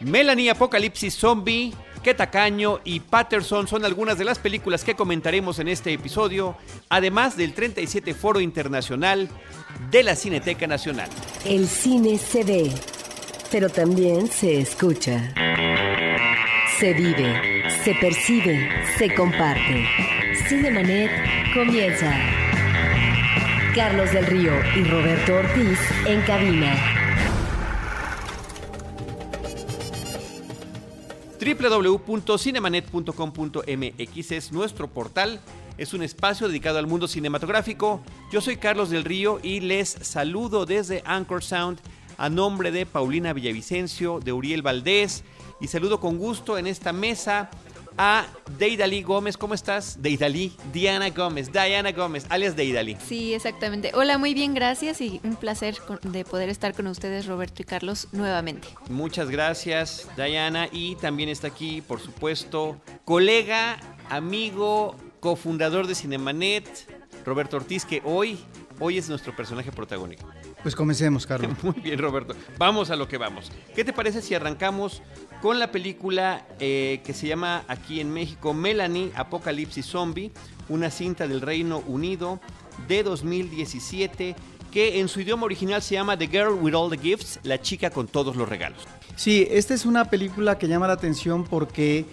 Melanie Apocalipsis Zombie, Qué tacaño y Patterson son algunas de las películas que comentaremos en este episodio, además del 37 Foro Internacional de la Cineteca Nacional. El cine se ve, pero también se escucha. Se vive, se percibe, se comparte. Cinemanet comienza. Carlos del Río y Roberto Ortiz en cabina. www.cinemanet.com.mx es nuestro portal, es un espacio dedicado al mundo cinematográfico. Yo soy Carlos del Río y les saludo desde Anchor Sound a nombre de Paulina Villavicencio, de Uriel Valdés y saludo con gusto en esta mesa a Deidali Gómez. ¿Cómo estás? Deidali, Diana Gómez, Diana Gómez, alias Deidali. Sí, exactamente. Hola, muy bien, gracias y un placer de poder estar con ustedes, Roberto y Carlos, nuevamente. Muchas gracias, Diana. Y también está aquí, por supuesto, colega, amigo, cofundador de Cinemanet, Roberto Ortiz, que hoy, hoy es nuestro personaje protagónico. Pues comencemos, Carlos. Muy bien, Roberto. Vamos a lo que vamos. ¿Qué te parece si arrancamos con la película eh, que se llama aquí en México Melanie Apocalipsis Zombie, una cinta del Reino Unido de 2017 que en su idioma original se llama The Girl with All the Gifts, la chica con todos los regalos. Sí, esta es una película que llama la atención porque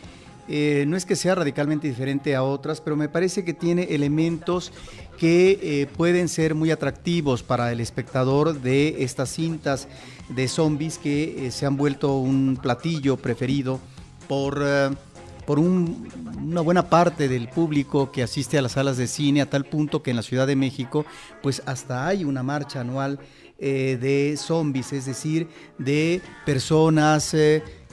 eh, no es que sea radicalmente diferente a otras, pero me parece que tiene elementos que eh, pueden ser muy atractivos para el espectador de estas cintas de zombies que eh, se han vuelto un platillo preferido por, por una buena parte del público que asiste a las salas de cine, a tal punto que en la Ciudad de México, pues hasta hay una marcha anual de zombies, es decir, de personas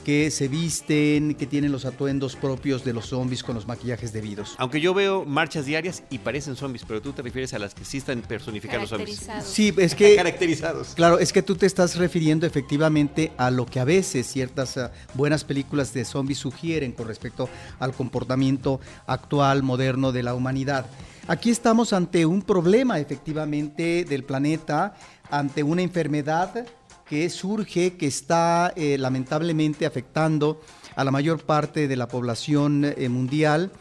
que se visten, que tienen los atuendos propios de los zombies con los maquillajes debidos. Aunque yo veo marchas diarias y parecen zombies, pero tú te refieres a las que sí están personificados zombies. Sí, es que caracterizados. Claro, es que tú te estás refiriendo efectivamente a lo que a veces ciertas ah, buenas películas de zombies sugieren con respecto al comportamiento actual moderno de la humanidad. Aquí estamos ante un problema efectivamente del planeta, ante una enfermedad que surge, que está eh, lamentablemente afectando a la mayor parte de la población eh, mundial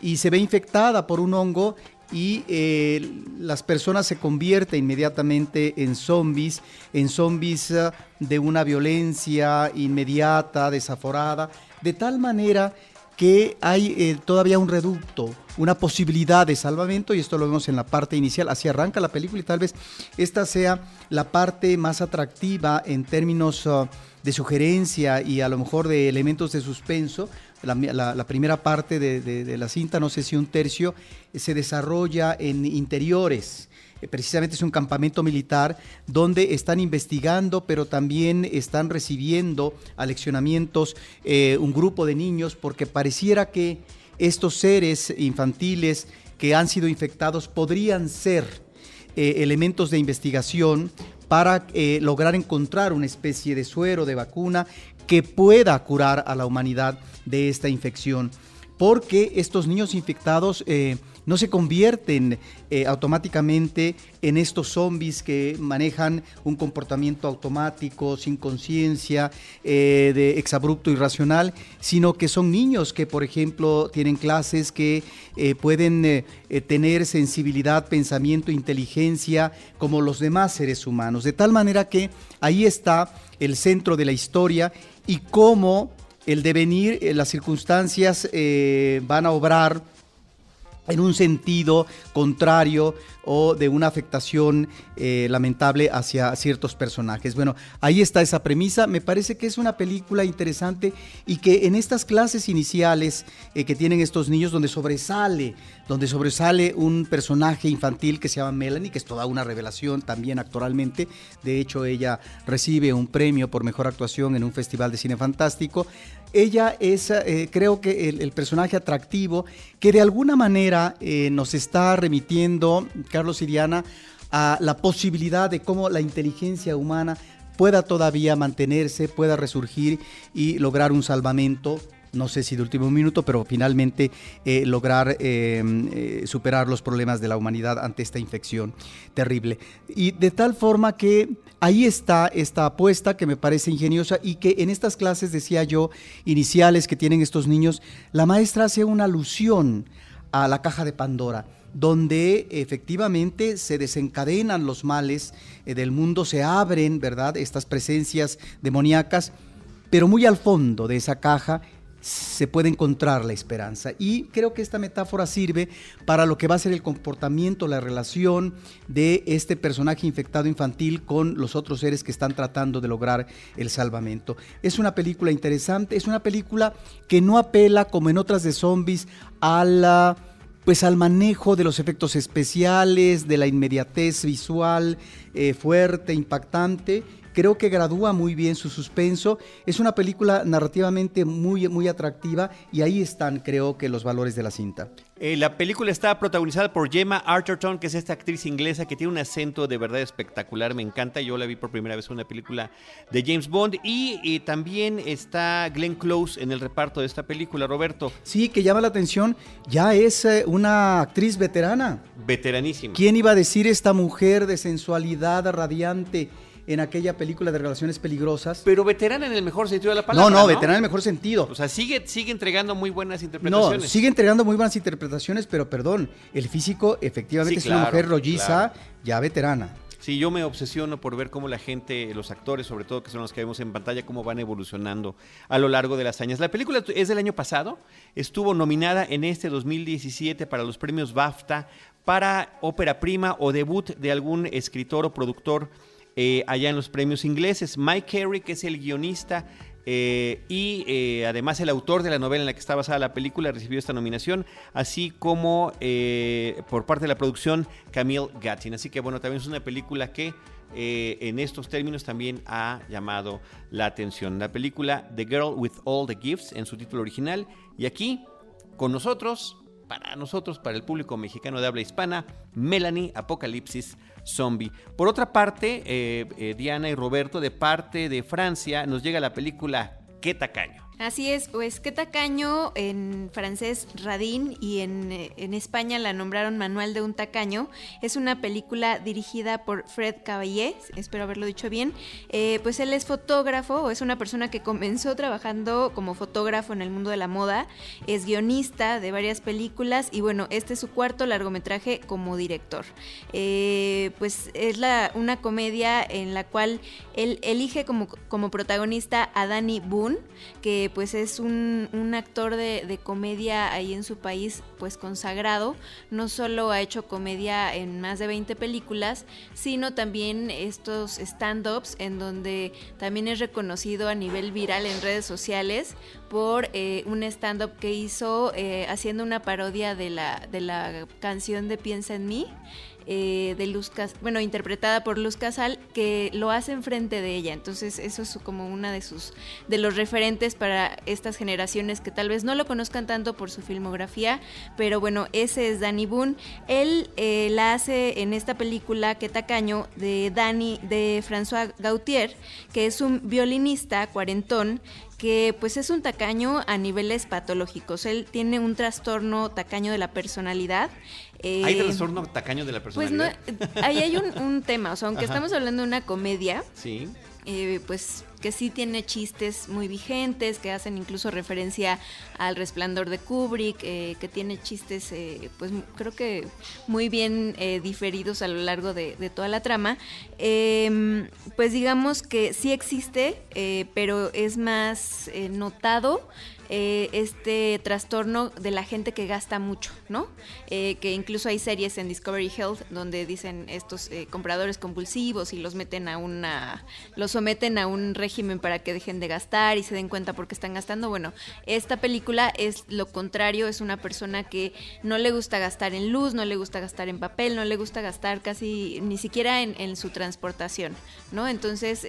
y se ve infectada por un hongo y eh, las personas se convierten inmediatamente en zombies, en zombies de una violencia inmediata, desaforada, de tal manera que hay todavía un reducto, una posibilidad de salvamento y esto lo vemos en la parte inicial, así arranca la película y tal vez esta sea la parte más atractiva en términos uh, de sugerencia y a lo mejor de elementos de suspenso. La, primera parte de, la cinta, no sé si un tercio, se desarrolla en interiores eh, precisamente es un campamento militar donde están investigando, pero también están recibiendo aleccionamientos eh, un grupo de niños, porque pareciera que estos seres infantiles que han sido infectados podrían ser eh, elementos de investigación para eh, lograr encontrar una especie de suero, de vacuna que pueda curar a la humanidad de esta infección. Porque estos niños infectados eh, no se convierten eh, automáticamente en estos zombies que manejan un comportamiento automático, sin conciencia, eh, de exabrupto irracional, sino que son niños que, por ejemplo, tienen clases que eh, pueden tener sensibilidad, pensamiento, inteligencia, como los demás seres humanos. De tal manera que ahí está el centro de la historia y cómo el devenir, las circunstancias van a obrar en un sentido contrario o de una afectación eh, lamentable hacia ciertos personajes. Bueno, ahí está esa premisa. Me parece que es una película interesante y que en estas clases iniciales eh, que tienen estos niños donde sobresale, donde sobresale un personaje infantil que se llama Melanie, que es toda una revelación también actoralmente. De hecho, ella recibe un premio por mejor actuación en un festival de cine fantástico ella es, eh, creo que el, personaje atractivo que de alguna manera eh, nos está remitiendo, Carlos Iriana, a la posibilidad de cómo la inteligencia humana pueda todavía mantenerse, pueda resurgir y lograr un salvamento no sé si de último minuto, pero finalmente eh, lograr superar los problemas de la humanidad ante esta infección terrible. Y de tal forma que ahí está esta apuesta que me parece ingeniosa y que en estas clases, decía yo, iniciales que tienen estos niños, la maestra hace una alusión a la caja de Pandora donde efectivamente se desencadenan los males del mundo, se abren, ¿verdad?, estas presencias demoníacas, pero muy al fondo de esa caja se puede encontrar la esperanza. Y creo que esta metáfora sirve para lo que va a ser el comportamiento, la relación de este personaje infectado infantil con los otros seres que están tratando de lograr el salvamento. Es una película interesante, es una película que no apela, como en otras de zombies, a la pues al manejo de los efectos especiales, de la inmediatez visual eh, fuerte, impactante, Creo que gradúa muy bien su suspenso. Es una película narrativamente muy, muy atractiva y ahí están, creo que, los valores de la cinta. Eh, la película está protagonizada por Gemma Arterton, que es esta actriz inglesa que tiene un acento de verdad espectacular, me encanta. Yo la vi por primera vez en una película de James Bond. Y, también está Glenn Close en el reparto de esta película, Roberto. Sí, que llama la atención, ya es eh, una actriz veterana. Veteranísima. ¿Quién iba a decir esta mujer de sensualidad radiante? En aquella película de relaciones peligrosas. Pero veterana en el mejor sentido de la palabra. No, no, veterana en el mejor sentido. O sea, sigue, sigue entregando muy buenas interpretaciones. No, sigue entregando muy buenas interpretaciones, pero perdón, el físico efectivamente es una mujer rolliza, ya veterana. Sí, yo me obsesiono por ver cómo la gente, los actores sobre todo, que son los que vemos en pantalla, cómo van evolucionando a lo largo de las años. La película es del año pasado, estuvo nominada en este 2017 para los premios BAFTA para ópera prima o debut de algún escritor o productor eh, allá en los premios ingleses. Mike Carey, que es el guionista eh, y eh, además el autor de la novela en la que está basada la película, recibió esta nominación, así como por parte de la producción Camille Gattin. Así que bueno, también es una película que en estos términos también ha llamado la atención. La película The Girl with All the Gifts en su título original y aquí con nosotros para nosotros, para el público mexicano de habla hispana, Melanie Apocalipsis Zombie. Por otra parte, eh, eh, Diana y Roberto, de parte de Francia, nos llega la película Qué tacaño. Así es, pues qué tacaño en francés Radin y en, eh, en, España la nombraron Manual de un tacaño. Es una película dirigida por Fred Caballé, espero haberlo dicho bien. Eh, pues él es fotógrafo, es una persona que comenzó trabajando como fotógrafo en el mundo de la moda, es guionista de varias películas y bueno, este es su cuarto largometraje como director. Eh, pues es la, una comedia en la cual él elige como, como protagonista a Danny Boone, que pues es un, actor de, comedia ahí en su país pues consagrado, no solo ha hecho comedia en más de 20 películas, sino también estos stand-ups en donde también es reconocido a nivel viral en redes sociales por eh, un stand-up que hizo eh, haciendo una parodia de la, de la canción de Piensa en mí. Eh, de Luz bueno, interpretada por Luz Casal, que lo hace enfrente de ella. Entonces, eso es como una de sus, de los referentes para estas generaciones que tal vez no lo conozcan tanto por su filmografía, pero bueno, ese es Danny Boone. Él eh, la hace en esta película Que Tacaño de Danny, de François Gautier, que es un violinista cuarentón que pues es un tacaño a niveles patológicos. Él tiene un trastorno tacaño de la personalidad. ¿Hay eh, trastorno tacaño de la personalidad? Pues no, ahí hay un, tema, o sea, aunque estamos hablando de una comedia, sí. Eh, pues que sí tiene chistes muy vigentes, que hacen incluso referencia al resplandor de Kubrick, eh, que tiene chistes, eh, pues creo que muy bien diferidos a lo largo de, toda la trama. Em, pues digamos que sí existe, pero es más notado eh, este trastorno de la gente que gasta mucho, ¿no? Eh, que incluso hay series en Discovery Health donde dicen estos eh, compradores compulsivos y los meten a una, los someten a un régimen para que dejen de gastar y se den cuenta por qué están gastando. Bueno, esta película es lo contrario, es una persona que no le gusta gastar en luz, no le gusta gastar en papel, no le gusta gastar casi ni siquiera en, en su transportación, ¿no? Entonces,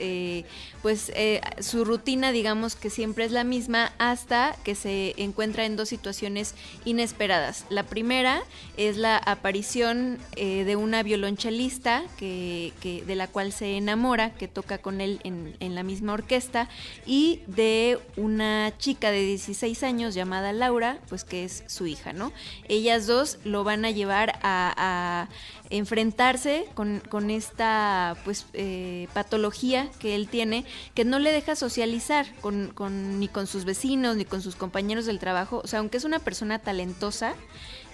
pues su rutina, digamos que siempre es la misma hasta que se encuentra en dos situaciones inesperadas. La primera es la aparición eh, de una violonchelista que, de la cual se enamora, que toca con él en, la misma orquesta y de una chica de 16 años llamada Laura, pues que es su hija, ¿no? Ellas dos lo van a llevar a, enfrentarse con, esta pues eh, patología que él tiene, que no le deja socializar con, ni con sus vecinos, ni con sus compañeros del trabajo. O sea, aunque es una persona talentosa,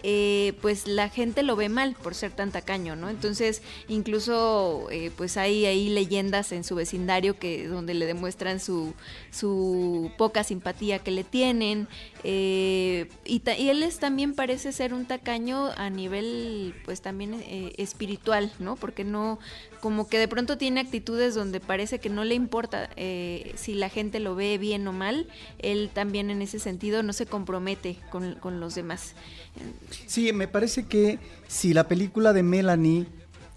eh, pues la gente lo ve mal por ser tan tacaño, ¿no? Entonces, incluso eh, pues hay ahí leyendas en su vecindario que donde le demuestran su, su poca simpatía que le tienen. Eh, y, él es, también parece ser un tacaño a nivel, pues también espiritual, ¿no? Porque no, como que de pronto tiene actitudes donde parece que no le importa si la gente lo ve bien o mal. Él también en ese sentido no se compromete con, con los demás. Sí, me parece que si la película de Melanie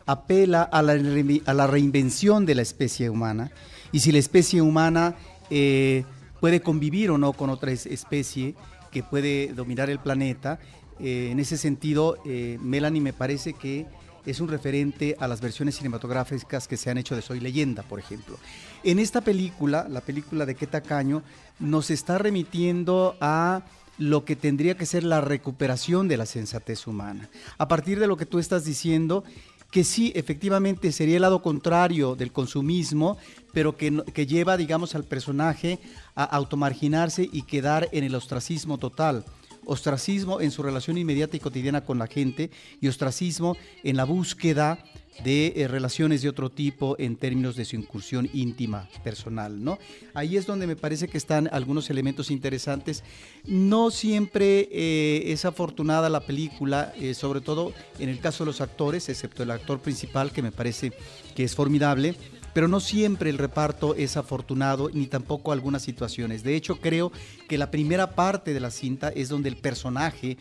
apela a la, a la reinvención de la especie humana, y si la especie humana eh, puede convivir o no con otra especie que puede dominar el planeta, eh, en ese sentido, eh, Melanie me parece que es un referente a las versiones cinematográficas que se han hecho de Soy Leyenda, por ejemplo. En esta película, la película de Qué Caño, nos está remitiendo a lo que tendría que ser la recuperación de la sensatez humana. A partir de lo que tú estás diciendo, que sí, efectivamente sería el lado contrario del consumismo, pero que, que, lleva, digamos, al personaje a automarginarse y quedar en el ostracismo total. Ostracismo en su relación inmediata y cotidiana con la gente y ostracismo en la búsqueda de eh, relaciones de otro tipo en términos de su incursión íntima, personal, ¿no? Ahí es donde me parece que están algunos elementos interesantes. No siempre eh, es afortunada la película, eh, sobre todo en el caso de los actores, excepto el actor principal, que me parece que es formidable, pero no siempre el reparto es afortunado, ni tampoco algunas situaciones. De hecho, creo que la primera parte de la cinta es donde el personaje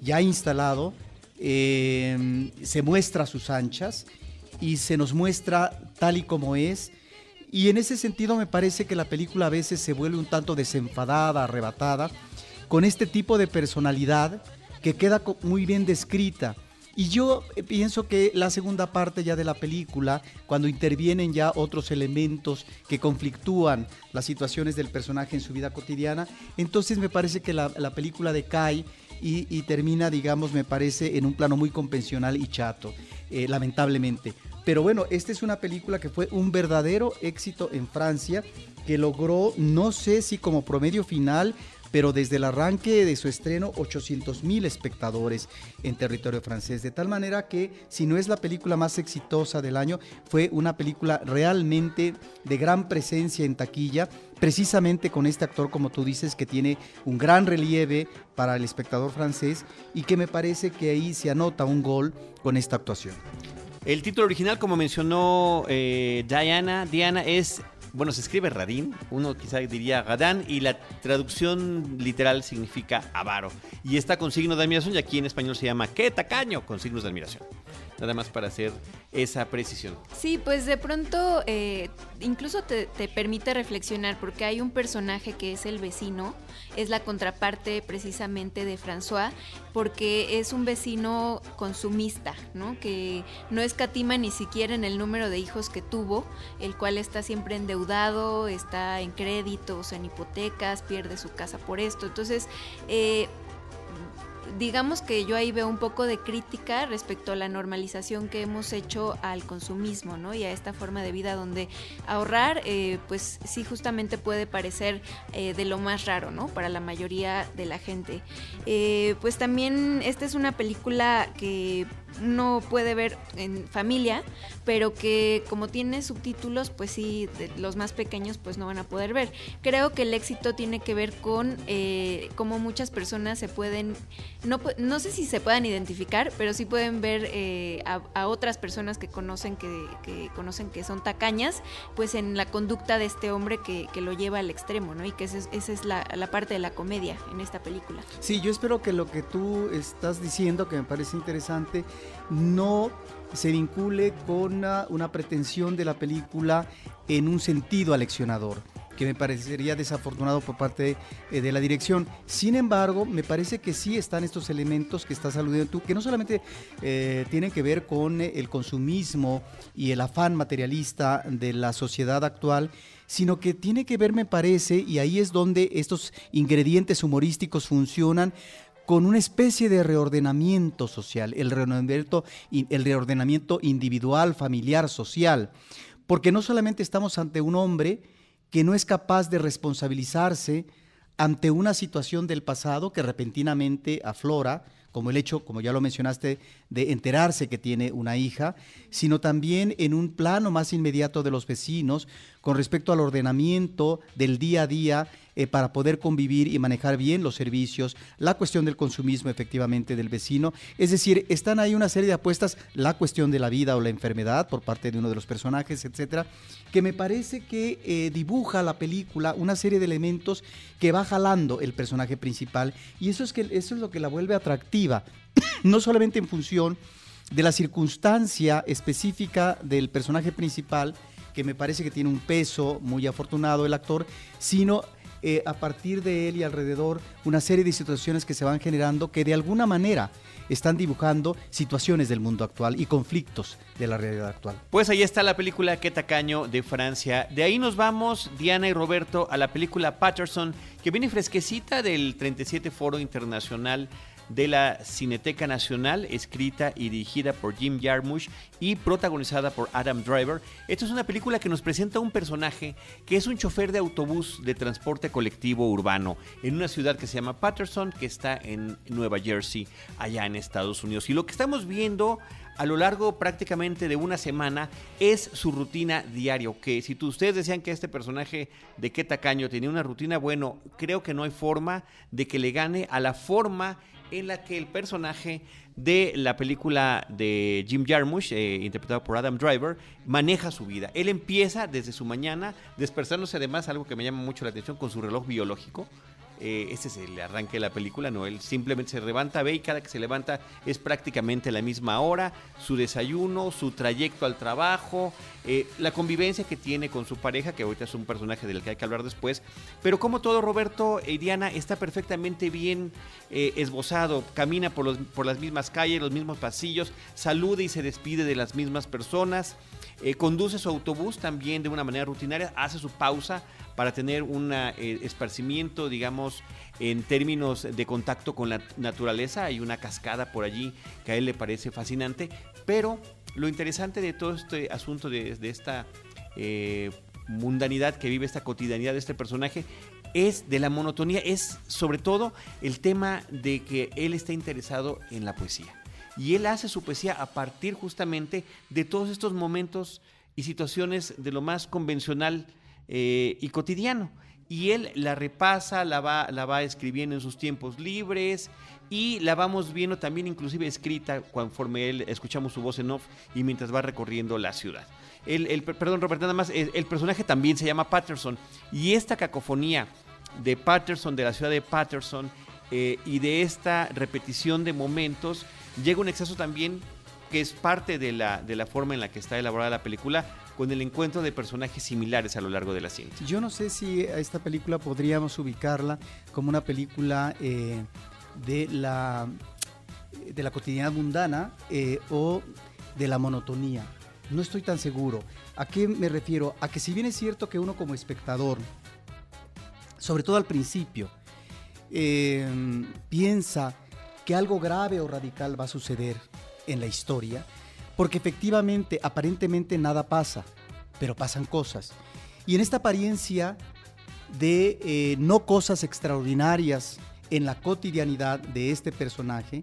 ya instalado, se muestra a sus anchas y se nos muestra tal y como es. Y en ese sentido me parece que la película a veces se vuelve un tanto desenfadada, arrebatada, con este tipo de personalidad que queda muy bien descrita. Y yo eh, pienso que la segunda parte ya de la película, cuando intervienen ya otros elementos que conflictúan las situaciones del personaje en su vida cotidiana, entonces me parece que la, la película decae y, y, termina, digamos, me parece, en un plano muy convencional y chato, eh, lamentablemente. Pero bueno, esta es una película que fue un verdadero éxito en Francia, que logró, no sé si como promedio final, pero desde el arranque de su estreno 800 mil espectadores en territorio francés, de tal manera que si no es la película más exitosa del año, fue una película realmente de gran presencia en taquilla, precisamente con este actor, como tú dices, que tiene un gran relieve para el espectador francés y que me parece que ahí se anota un gol con esta actuación. El título original, como mencionó eh, Diana, Diana es, bueno, se escribe Radín, uno quizá diría Gadán, y la traducción literal significa avaro. Y está con signo de admiración, y aquí en español se llama qué tacaño, con signos de admiración nada más para hacer esa precisión. Sí, pues de pronto eh, incluso te, permite reflexionar porque hay un personaje que es el vecino, es la contraparte precisamente de François, porque es un vecino consumista, ¿no? Que no escatima ni siquiera en el número de hijos que tuvo, el cual está siempre endeudado, está en créditos, en hipotecas, pierde su casa por esto. Entonces, eh, digamos que yo ahí veo un poco de crítica respecto a la normalización que hemos hecho al consumismo, ¿no? Y a esta forma de vida donde ahorrar, eh, pues sí justamente puede parecer eh, de lo más raro, ¿no? Para la mayoría de la gente. Eh, pues también esta es una película que no puede ver en familia, pero que como tiene subtítulos, pues sí, los más pequeños pues no van a poder ver. Creo que el éxito tiene que ver con eh, cómo muchas personas se pueden, no, no sé si se puedan identificar, pero sí pueden ver eh, a, otras personas que conocen que, conocen que son tacañas, pues en la conducta de este hombre que, lo lleva al extremo, ¿no? Y que esa es, la, la parte de la comedia en esta película. Sí, yo espero que lo que tú estás diciendo, que me parece interesante, no se vincule con una, pretensión de la película en un sentido aleccionador que me parecería desafortunado por parte de, de, la dirección. Sin embargo, me parece que sí están estos elementos que estás aludiendo tú, que no solamente eh, tienen que ver con el consumismo y el afán materialista de la sociedad actual, sino que tiene que ver, me parece, y ahí es donde estos ingredientes humorísticos funcionan, con una especie de reordenamiento social, el reordenamiento, el reordenamiento individual, familiar, social, porque no solamente estamos ante un hombre que no es capaz de responsabilizarse ante una situación del pasado que repentinamente aflora, como el hecho, como ya lo mencionaste, de enterarse que tiene una hija, sino también en un plano más inmediato de los vecinos con respecto al ordenamiento del día a día eh, para poder convivir y manejar bien los servicios, la cuestión del consumismo efectivamente del vecino. Es decir, están ahí una serie de apuestas, la cuestión de la vida o la enfermedad por parte de uno de los personajes, etcétera, que me parece que eh, dibuja la película una serie de elementos que va jalando el personaje principal y eso es, que, eso es lo que la vuelve atractiva, no solamente en función de la circunstancia específica del personaje principal, que me parece que tiene un peso muy afortunado el actor, sino eh, a partir de él y alrededor una serie de situaciones que se van generando que de alguna manera están dibujando situaciones del mundo actual y conflictos de la realidad actual. Pues ahí está la película Qué tacaño de Francia. De ahí nos vamos, Diana y Roberto, a la película Patterson, que viene fresquecita del 37 Foro Internacional de la Cineteca Nacional, escrita y dirigida por Jim Jarmusch y protagonizada por Adam Driver. Esta es una película que nos presenta un personaje que es un chofer de autobús de transporte colectivo urbano en una ciudad que se llama Patterson, que está en Nueva Jersey, allá en Estados Unidos. Y lo que estamos viendo a lo largo prácticamente de una semana es su rutina diario. Que si ustedes decían que este personaje de qué tacaño tenía una rutina, bueno, creo que no hay forma de que le gane a la forma en la que el personaje de la película de Jim Jarmusch, eh, interpretado por Adam Driver, maneja su vida. Él empieza desde su mañana, despertándose además, algo que me llama mucho la atención, con su reloj biológico. Eh, este es el arranque de la película, no, él simplemente se levanta, ve y cada que se levanta es prácticamente la misma hora, su desayuno, su trayecto al trabajo, eh, la convivencia que tiene con su pareja, que ahorita es un personaje del que hay que hablar después, pero como todo Roberto y Diana está perfectamente bien eh, esbozado, camina por, los, por las mismas calles, los mismos pasillos, saluda y se despide de las mismas personas. Conduce su autobús también de una manera rutinaria, hace su pausa para tener un eh, esparcimiento, digamos, en términos de contacto con la naturaleza. Hay una cascada por allí que a él le parece fascinante, pero lo interesante de todo este asunto de, esta eh, mundanidad que vive, esta cotidianidad de este personaje, es de la monotonía, es sobre todo el tema de que él está interesado en la poesía. Y él hace su poesía a partir justamente de todos estos momentos y situaciones de lo más convencional eh, y cotidiano. Y él la repasa, la va, la va escribiendo en sus tiempos libres y la vamos viendo también inclusive escrita conforme él escuchamos su voz en off y mientras va recorriendo la ciudad. El, perdón, Robert, nada más, el, personaje también se llama Patterson y esta cacofonía de Patterson, de la ciudad de Patterson eh, y de esta repetición de momentos, llega un exceso también que es parte de la, de la forma en la que está elaborada la película, con el encuentro de personajes similares a lo largo de la cinta. Yo no sé si a esta película podríamos ubicarla como una película eh, de, la, de la cotidianidad mundana eh, o de la monotonía. No estoy tan seguro. ¿A qué me refiero? A que si bien es cierto que uno como espectador, sobre todo al principio, eh, piensa que algo grave o radical va a suceder en la historia, porque efectivamente, aparentemente nada pasa, pero pasan cosas. Y en esta apariencia de eh, no cosas extraordinarias en la cotidianidad de este personaje,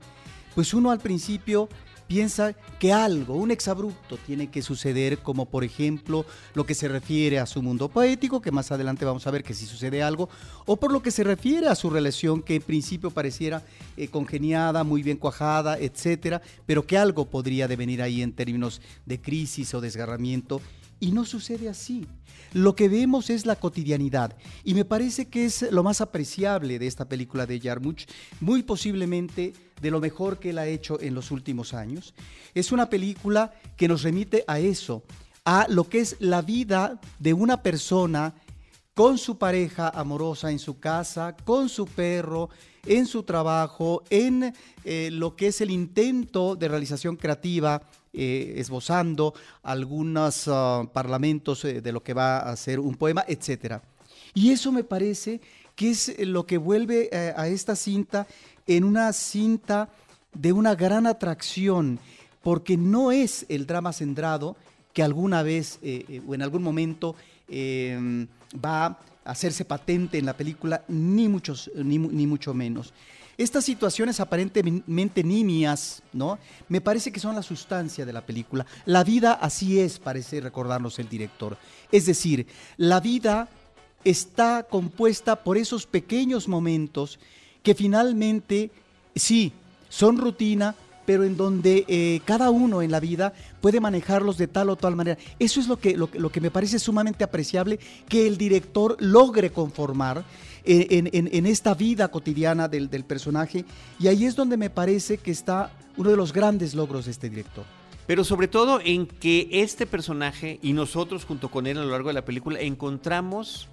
pues uno al principio piensa que algo, un exabrupto tiene que suceder, como por ejemplo lo que se refiere a su mundo poético, que más adelante vamos a ver que si sucede algo, o por lo que se refiere a su relación que en principio pareciera eh, congeniada, muy bien cuajada, etcétera, pero que algo podría devenir ahí en términos de crisis o desgarramiento. Y no sucede así. Lo que vemos es la cotidianidad y me parece que es lo más apreciable de esta película de Jarmusch, muy posiblemente de lo mejor que él ha hecho en los últimos años. Es una película que nos remite a eso, a lo que es la vida de una persona con su pareja amorosa en su casa, con su perro, en su trabajo, en eh, lo que es el intento de realización creativa, eh, esbozando algunos ah, parlamentos eh, de lo que va a ser un poema, etc. Y eso me parece que es lo que vuelve a esta cinta en una cinta de una gran atracción, porque no es el drama centrado que alguna vez o en algún momento va hacerse patente en la película, ni, muchos, ni, mucho menos. Estas situaciones aparentemente nimias, ¿no? Me parece que son la sustancia de la película. La vida así es, parece recordarnos el director. Es decir, la vida está compuesta por esos pequeños momentos que finalmente, sí, son rutina, pero en donde eh, cada uno en la vida puede manejarlos de tal o tal manera. Eso es lo que, lo, que me parece sumamente apreciable, que el director logre conformar eh, en, esta vida cotidiana del, del personaje, y ahí es donde me parece que está uno de los grandes logros de este director pero sobre todo en que este personaje y nosotros junto con él a lo largo de la película encontramos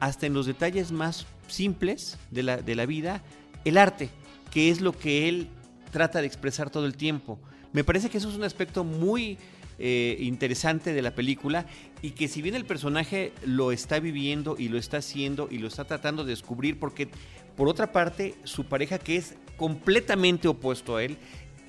hasta en los detalles más simples de la, de la vida el arte, que es lo que él trata de expresar todo el tiempo. Me parece que eso es un aspecto muy eh, interesante de la película y que si bien el personaje lo está viviendo y lo está haciendo y lo está tratando de descubrir, porque por otra parte su pareja que es completamente opuesto a él,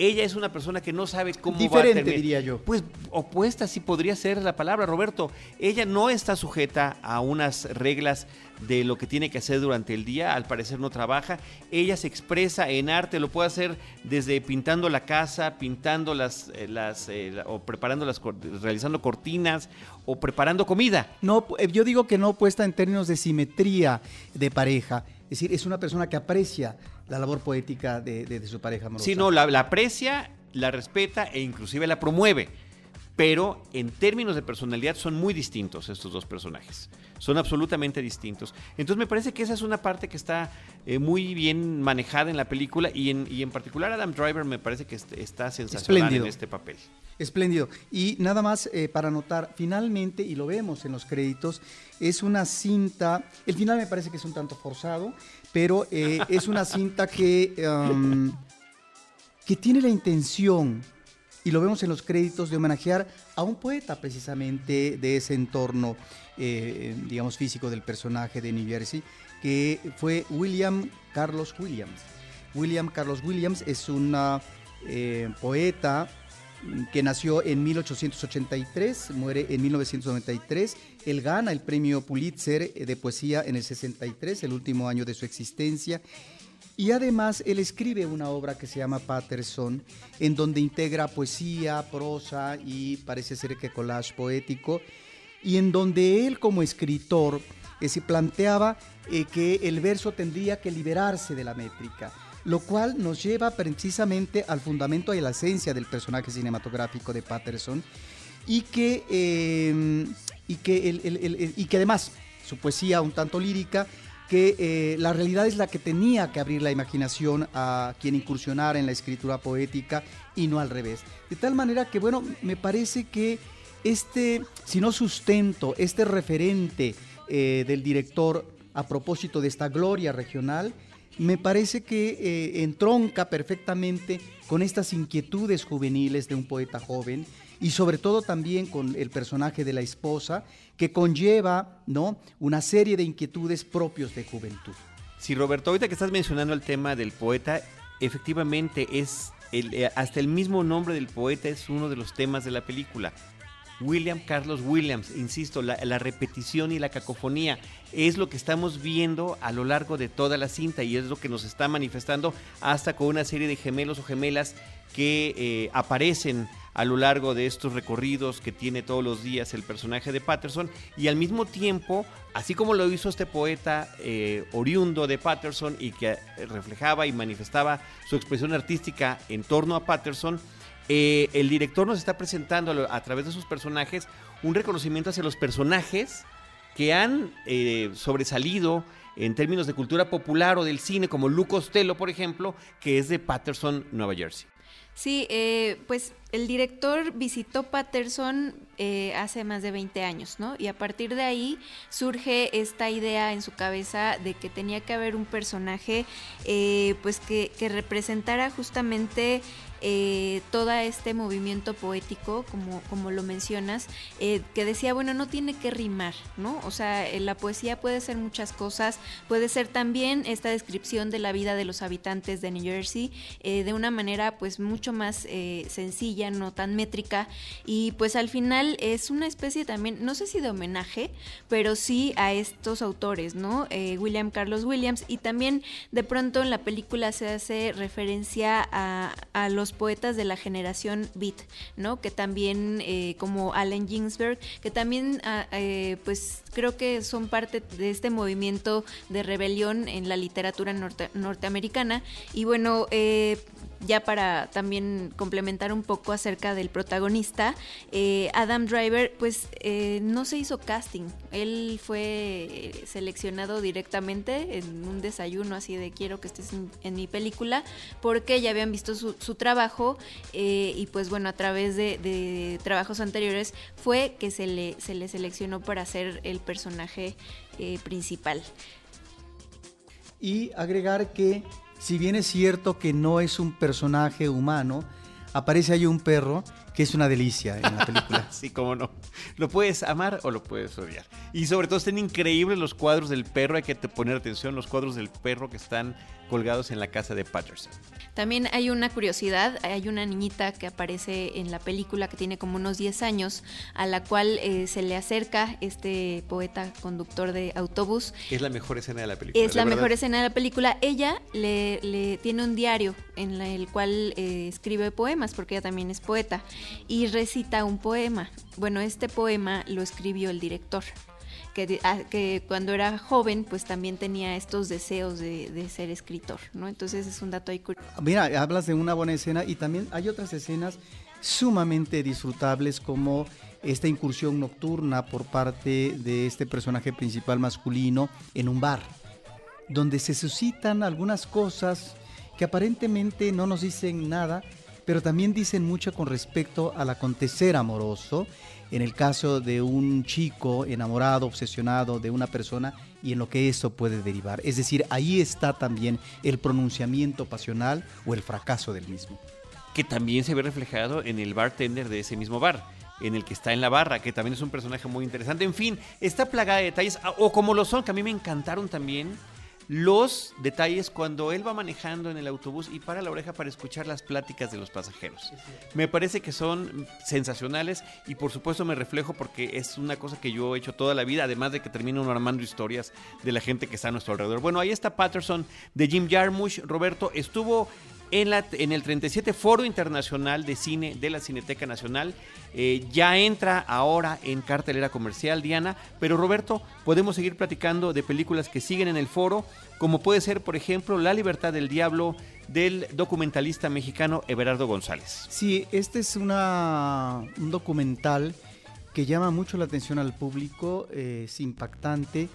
ella es una persona que no sabe cómo Diferente, va a diría yo. Pues opuesta sí podría ser la palabra, Roberto. Ella no está sujeta a unas reglas de lo que tiene que hacer durante el día, al parecer no trabaja. Ella se expresa en arte, lo puede hacer desde pintando la casa, pintando las, eh, las eh, o preparando las, realizando cortinas o preparando comida. No, eh, yo digo que no puesta en términos de simetría de pareja. Es decir, es una persona que aprecia la labor poética de, su pareja amorosa. Sí, no, la, la aprecia, la respeta e inclusive la promueve pero en términos de personalidad son muy distintos estos dos personajes. Son absolutamente distintos. Entonces me parece que esa es una parte que está eh, muy bien manejada en la película y en, y en particular Adam Driver me parece que está sensacional en este papel. Espléndido. Y nada más eh, para notar, finalmente, y lo vemos en los créditos, es una cinta, el final me parece que es un tanto forzado, pero eh, es una cinta que, um, que tiene la intención y lo vemos en los créditos de homenajear a un poeta precisamente de ese entorno, eh, digamos, físico del personaje de New Jersey, que fue William Carlos Williams. William Carlos Williams es un eh, poeta que nació en 1883, muere en 1993. Él gana el premio Pulitzer de poesía en el 63, el último año de su existencia. Y además él escribe una obra que se llama Patterson, en donde integra poesía, prosa y parece ser que collage poético, y en donde él como escritor eh, se planteaba eh, que el verso tendría que liberarse de la métrica, lo cual nos lleva precisamente al fundamento y a la esencia del personaje cinematográfico de Patterson, y que, em, y que, y que además su poesía un tanto lírica que eh, la realidad es la que tenía que abrir la imaginación a quien incursionara en la escritura poética y no al revés. De tal manera que, bueno, me parece que este, si no sustento, este referente eh, del director a propósito de esta gloria regional, me parece que eh, entronca perfectamente con estas inquietudes juveniles de un poeta joven y sobre todo también con el personaje de la esposa, que conlleva ¿no? una serie de inquietudes propios de juventud. Sí, Roberto, ahorita que estás mencionando el tema del poeta, efectivamente es el, eh, hasta el mismo nombre del poeta es uno de los temas de la película. William Carlos Williams, insisto, la, la, repetición y la cacofonía es lo que estamos viendo a lo largo de toda la cinta y es lo que nos está manifestando hasta con una serie de gemelos o gemelas que eh, aparecen a lo largo de estos recorridos que tiene todos los días el personaje de Patterson y al mismo tiempo, así como lo hizo este poeta eh, oriundo de Patterson y que reflejaba y manifestaba su expresión artística en torno a Patterson, eh, el director nos está presentando a través de sus personajes un reconocimiento hacia los personajes que han sobresalido en términos de cultura popular o del cine, como Luke Costello, por ejemplo, que es de Patterson, Nueva Jersey. Sí, eh, pues el director visitó Patterson eh, hace más de 20 años, ¿no? Y a partir de ahí surge esta idea en su cabeza de que tenía que haber un personaje, eh, pues que, que, representara justamente eh, todo este movimiento poético, como, como lo mencionas, eh, que decía, bueno, no tiene que rimar, ¿no? O sea, eh, la poesía puede ser muchas cosas, puede ser también esta descripción de la vida de los habitantes de New Jersey de una manera pues mucho más sencilla, no tan métrica, y pues al final es una especie también, no sé si de homenaje, pero sí a estos autores, ¿no? William Carlos Williams, y también de pronto en la película se hace referencia a, a los poetas de la generación beat, ¿no? Que también, eh, como Allen Ginsberg, que también, ah, eh, pues creo que son parte de este movimiento de rebelión en la literatura norteamericana. Y bueno, eh, ya para también complementar un poco acerca del protagonista, eh, Adam Driver, pues eh, no se hizo casting. Él fue seleccionado directamente en un desayuno así de quiero que estés en, mi película, porque ya habían visto su, trabajo eh, y pues bueno, a través de, trabajos anteriores fue que se le, se le seleccionó para ser el personaje principal. Y agregar que si bien es cierto que no es un personaje humano, aparece ahí un perro que es una delicia en la película. sí, cómo no. Lo puedes amar o lo puedes odiar. Y sobre todo están increíbles los cuadros del perro, hay que poner atención, los cuadros del perro que están colgados en la casa de Patterson. También hay una curiosidad, hay una niñita que aparece en la película que tiene como unos 10 años, a la cual eh, se le acerca este poeta conductor de autobús. Es la mejor escena de la película. Es la mejor escena de la película. Ella le, tiene un diario en el cual eh, escribe poemas, porque ella también es poeta, y recita un poema. Bueno, este poema lo escribió el director que, ah, cuando era joven pues también tenía estos deseos de, ser escritor, ¿no? Entonces es un dato ahí curioso. Mira, hablas de una buena escena y también hay otras escenas sumamente disfrutables como esta incursión nocturna por parte de este personaje principal masculino en un bar, donde se suscitan algunas cosas que aparentemente no nos dicen nada, pero también dicen mucho con respecto al acontecer amoroso en el caso de un chico enamorado, obsesionado de una persona y en lo que eso puede derivar. Es decir, ahí está también el pronunciamiento pasional o el fracaso del mismo. Que también se ve reflejado en el bartender de ese mismo bar en el que está en la barra, que también es un personaje muy interesante. En fin, está plagada de detalles, ah, o como lo son, que a mí me encantaron también los detalles cuando él va manejando en el autobús y para la oreja para escuchar las pláticas de los pasajeros. Me parece que son sensacionales y por supuesto me reflejo porque es una cosa que yo he hecho toda la vida, además de que termino armando historias de la gente que está a nuestro alrededor. Bueno, ahí está Patterson de Jim Jarmusch. Roberto estuvo en, la, en el 37 Foro Internacional de Cine de la Cineteca Nacional. Eh, ya entra ahora en cartelera comercial, Diana. Pero Roberto, podemos seguir platicando de películas que siguen en el foro, como puede ser, por ejemplo, La Libertad del Diablo del documentalista mexicano Everardo González. Sí, este es una, un documental que llama mucho la atención al público, eh, es impactante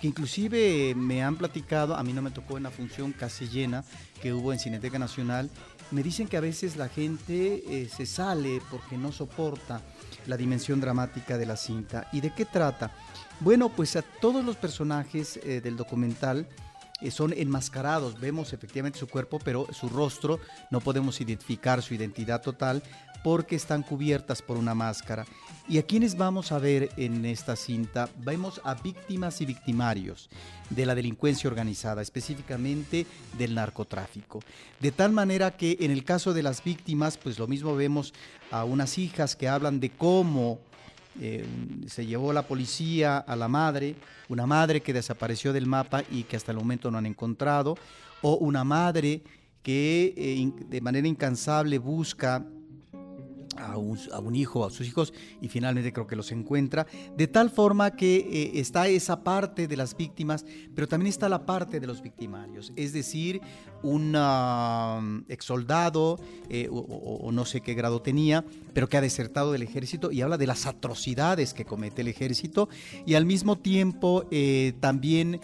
que inclusive me han platicado, a mí no me tocó en la función casi llena que hubo en Cineteca Nacional, me dicen que a veces la gente eh, se sale porque no soporta la dimensión dramática de la cinta. ¿Y de qué trata? Bueno, pues a todos los personajes eh, del documental eh, son enmascarados, vemos efectivamente su cuerpo, pero su rostro no podemos identificar su identidad total porque están cubiertas por una máscara. ¿Y a quiénes vamos a ver en esta cinta? Vemos a víctimas y victimarios de la delincuencia organizada, específicamente del narcotráfico. De tal manera que en el caso de las víctimas, pues lo mismo vemos a unas hijas que hablan de cómo eh, se llevó la policía a la madre, una madre que desapareció del mapa y que hasta el momento no han encontrado, o una madre que eh, de manera incansable busca a un, hijo, a sus hijos, y finalmente creo que los encuentra, de tal forma que eh, está esa parte de las víctimas, pero también está la parte de los victimarios, es decir, un um, ex soldado, eh, o, no sé qué grado tenía, pero que ha desertado del ejército y habla de las atrocidades que comete el ejército, y al mismo tiempo eh, también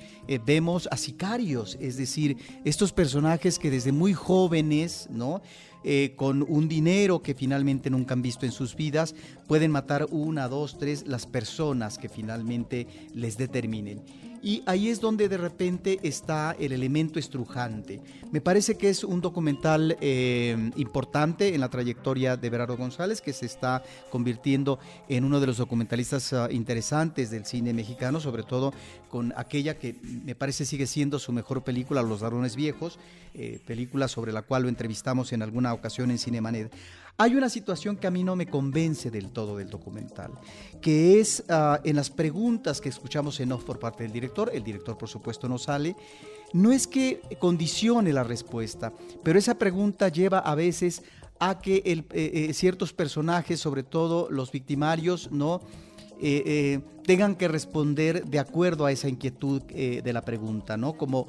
vemos a sicarios, es decir, estos personajes que desde muy jóvenes, ¿no? Eh, con un dinero que finalmente nunca han visto en sus vidas, pueden matar una, dos, tres, las personas que finalmente les determinen. Y ahí es donde de repente está el elemento estrujante. Me parece que es un documental eh, importante en la trayectoria de Berardo González, que se está convirtiendo en uno de los documentalistas ah, interesantes del cine mexicano, sobre todo con aquella que me parece sigue siendo su mejor película, Los Ladrones Viejos, eh, película sobre la cual lo entrevistamos en alguna ocasión en Cinemanet. Hay una situación que a mí no me convence del todo del documental, que es ah, en las preguntas que escuchamos en off por parte del director, el director por supuesto no sale, no es que condicione la respuesta, pero esa pregunta lleva a veces a que eh, eh, ciertos personajes, sobre todo los victimarios, no eh, tengan que responder de acuerdo a esa inquietud de la pregunta, ¿no? Como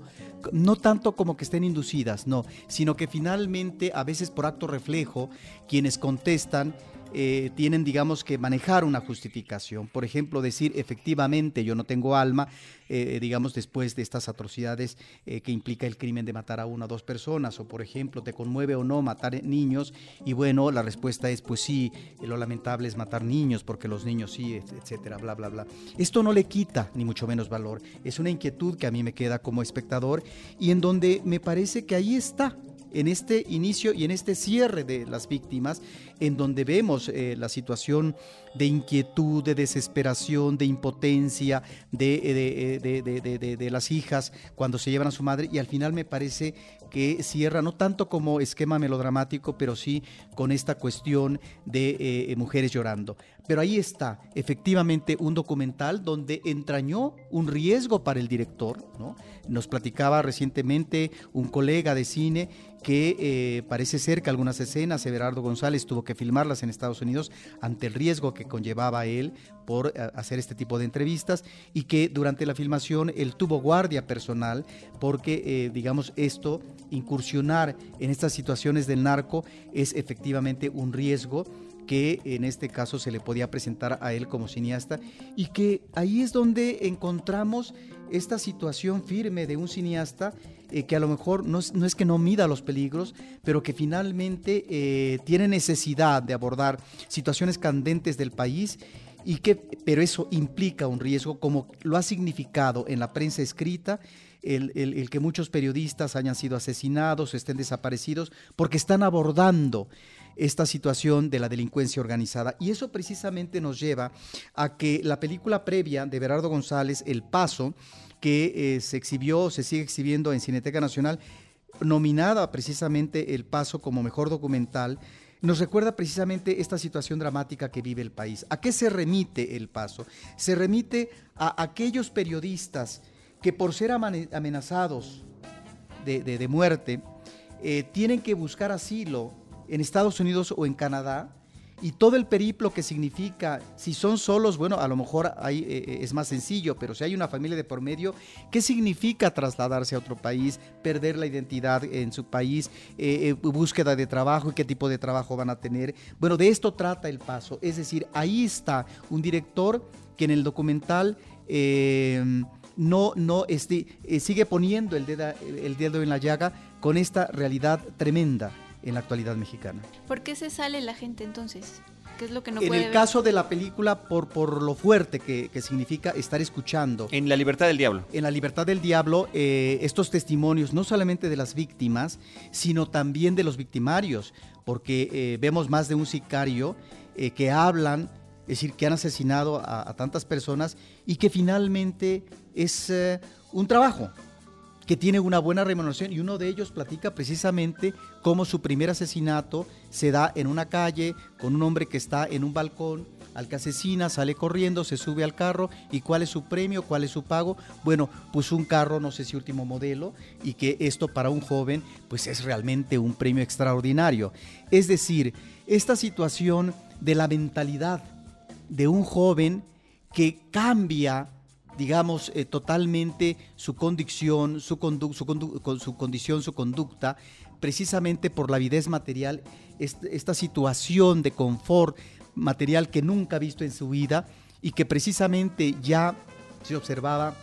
no tanto como que estén inducidas, no, sino que finalmente a veces por acto reflejo quienes contestan eh, tienen, digamos, que manejar una justificación. Por ejemplo, decir efectivamente yo no tengo alma, eh, digamos, después de estas atrocidades eh, que implica el crimen de matar a una o dos personas, o por ejemplo, ¿te conmueve o no matar niños? Y bueno, la respuesta es, pues sí, lo lamentable es matar niños, porque los niños sí, etcétera, bla, bla, bla. Esto no le quita ni mucho menos valor. Es una inquietud que a mí me queda como espectador y en donde me parece que ahí está en este inicio y en este cierre de las víctimas, en donde vemos eh, la situación de inquietud, de desesperación, de impotencia de, de, de, las hijas cuando se llevan a su madre y al final me parece que cierra no tanto como esquema melodramático, pero sí con esta cuestión de eh, mujeres llorando. Pero ahí está, efectivamente, un documental donde entrañó un riesgo para el director. ¿no? Nos platicaba recientemente un colega de cine que eh, parece ser que algunas escenas Everardo González tuvo que filmarlas en Estados Unidos ante el riesgo que conllevaba él por eh, hacer este tipo de entrevistas y que durante la filmación él tuvo guardia personal porque, eh, digamos, esto, incursionar en estas situaciones del narco es efectivamente un riesgo que en este caso se le podía presentar a él como cineasta y que ahí es donde encontramos esta situación firme de un cineasta eh, que a lo mejor no es, que no mida los peligros, pero que finalmente eh, tiene necesidad de abordar situaciones candentes del país y que, pero eso implica un riesgo como lo ha significado en la prensa escrita el, que muchos periodistas hayan sido asesinados, estén desaparecidos, porque están abordando esta situación de la delincuencia organizada. Y eso precisamente nos lleva a que la película previa de Berardo González, El Paso, que eh, se exhibió, se sigue exhibiendo en Cineteca Nacional, nominada precisamente El Paso como mejor documental, nos recuerda precisamente esta situación dramática que vive el país. ¿A qué se remite el paso? Se remite a aquellos periodistas que por ser amenazados de, muerte, eh, tienen que buscar asilo en Estados Unidos o en Canadá y todo el periplo que significa, si son solos, bueno, a lo mejor ahí eh, eh, es más sencillo, pero si hay una familia de por medio, ¿qué significa trasladarse a otro país, perder la identidad en su país, eh, búsqueda de trabajo y qué tipo de trabajo van a tener? Bueno, de esto trata el paso, es decir, ahí está un director que en el documental no, no este, sigue poniendo el dedo, el dedo en la llaga con esta realidad tremenda en la actualidad mexicana. ¿Por qué se sale la gente entonces? ¿Qué es lo que no en el caso de la película, por, por lo fuerte que, significa estar escuchando. En La Libertad del Diablo. En La Libertad del Diablo, eh, estos testimonios, no solamente de las víctimas, sino también de los victimarios, porque eh, vemos más de un sicario eh, que hablan, es decir, que han asesinado a, a tantas personas y que finalmente es un trabajo, que tiene una buena remuneración y uno de ellos platica precisamente cómo su primer asesinato se da en una calle con un hombre que está en un balcón, al que asesina, sale corriendo, se sube al carro y cuál es su premio, cuál es su pago. Bueno, pues un carro, no sé si último modelo, y que esto para un joven pues es realmente un premio extraordinario. Es decir, esta situación de la mentalidad de un joven que cambia digamos, eh, totalmente su condición, su, su, su, condición, su conducta, precisamente por la avidez material, esta situación de confort material que nunca ha visto en su vida y que precisamente ya se observaba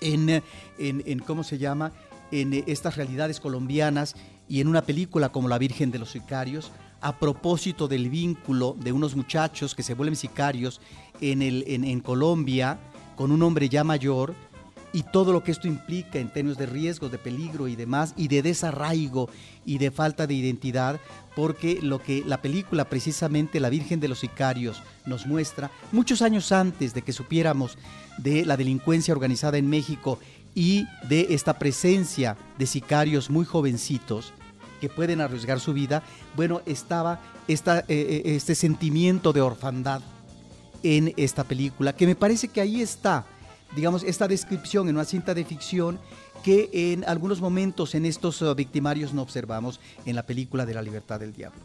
en, en, ¿cómo se llama?, en estas realidades colombianas y en una película como La Virgen de los Sicarios, a propósito del vínculo de unos muchachos que se vuelven sicarios en, el, en, Colombia con un hombre ya mayor y todo lo que esto implica en términos de riesgos, de peligro y demás, y de desarraigo y de falta de identidad, porque lo que la película precisamente La Virgen de los Sicarios nos muestra, muchos años antes de que supiéramos de la delincuencia organizada en México y de esta presencia de sicarios muy jovencitos, que pueden arriesgar su vida, bueno, estaba esta, eh, eh, este sentimiento de orfandad en esta película, que me parece que ahí está, digamos, esta descripción en una cinta de ficción que en algunos momentos en estos uh, victimarios no observamos en la película de la libertad del diablo.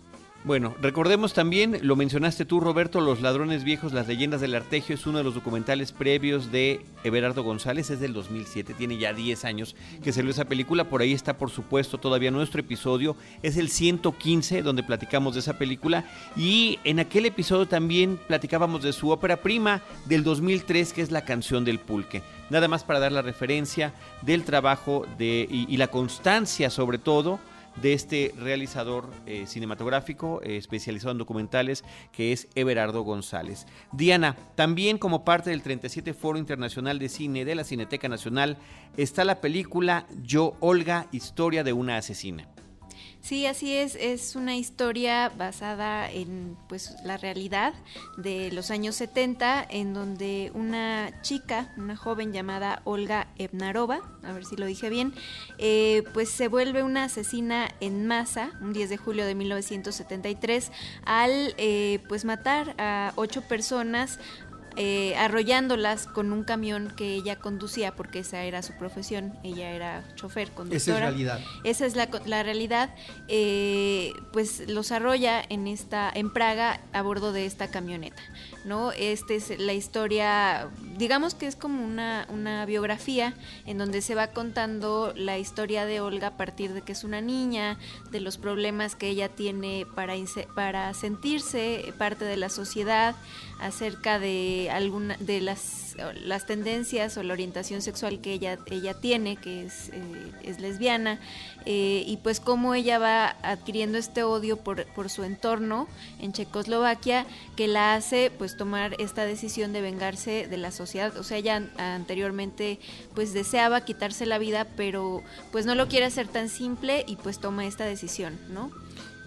Bueno, recordemos también, lo mencionaste tú Roberto, Los Ladrones Viejos, las leyendas del Artegio es uno de los documentales previos de Everardo González, es del 2007, tiene ya 10 años que salió esa película, por ahí está por supuesto todavía nuestro episodio, es el 115 donde platicamos de esa película y en aquel episodio también platicábamos de su ópera prima del 2003 que es La canción del pulque. Nada más para dar la referencia del trabajo de, y la constancia sobre todo de este realizador eh, cinematográfico eh, especializado en documentales que es Everardo González. Diana, también como parte del 37 Foro Internacional de Cine de la Cineteca Nacional está la película Yo Olga, historia de una asesina. Sí, así es, es una historia basada en pues la realidad de los años 70 en donde una chica, una joven llamada Olga Ebnarova, a ver si lo dije bien, eh, pues se vuelve una asesina en masa un 10 de julio de 1973 al eh, pues matar a ocho personas eh, arrollándolas con un camión que ella conducía, porque esa era su profesión, ella era chofer, conductora. Esa es realidad. Esa es la, la realidad. Eh, pues los arrolla en esta, en Praga, a bordo de esta camioneta. ¿No? Esta es la historia, digamos que es como una, biografía en donde se va contando la historia de Olga a partir de que es una niña, de los problemas que ella tiene para, para sentirse parte de la sociedad, acerca de alguna de las, las tendencias o la orientación sexual que ella, ella tiene, que es, eh, es lesbiana, eh, y pues cómo ella va adquiriendo este odio por, por su entorno en Checoslovaquia, que la hace pues tomar esta decisión de vengarse de la sociedad. O sea, ella anteriormente pues deseaba quitarse la vida, pero pues no lo quiere hacer tan simple y pues toma esta decisión, ¿no?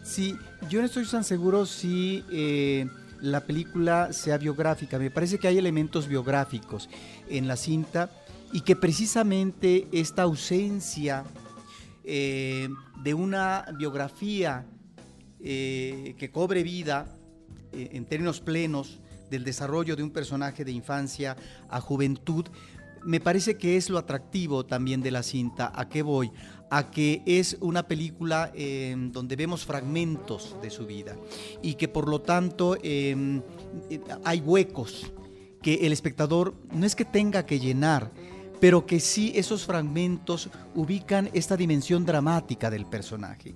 Sí, yo no estoy tan seguro si... Eh la película sea biográfica. Me parece que hay elementos biográficos en la cinta y que precisamente esta ausencia eh, de una biografía eh, que cobre vida eh, en términos plenos del desarrollo de un personaje de infancia a juventud, me parece que es lo atractivo también de la cinta. ¿A qué voy? a que es una película em, donde vemos fragmentos de su vida y que por lo tanto em, hay huecos que el espectador no es que tenga que llenar, pero que sí esos fragmentos ubican esta dimensión dramática del personaje.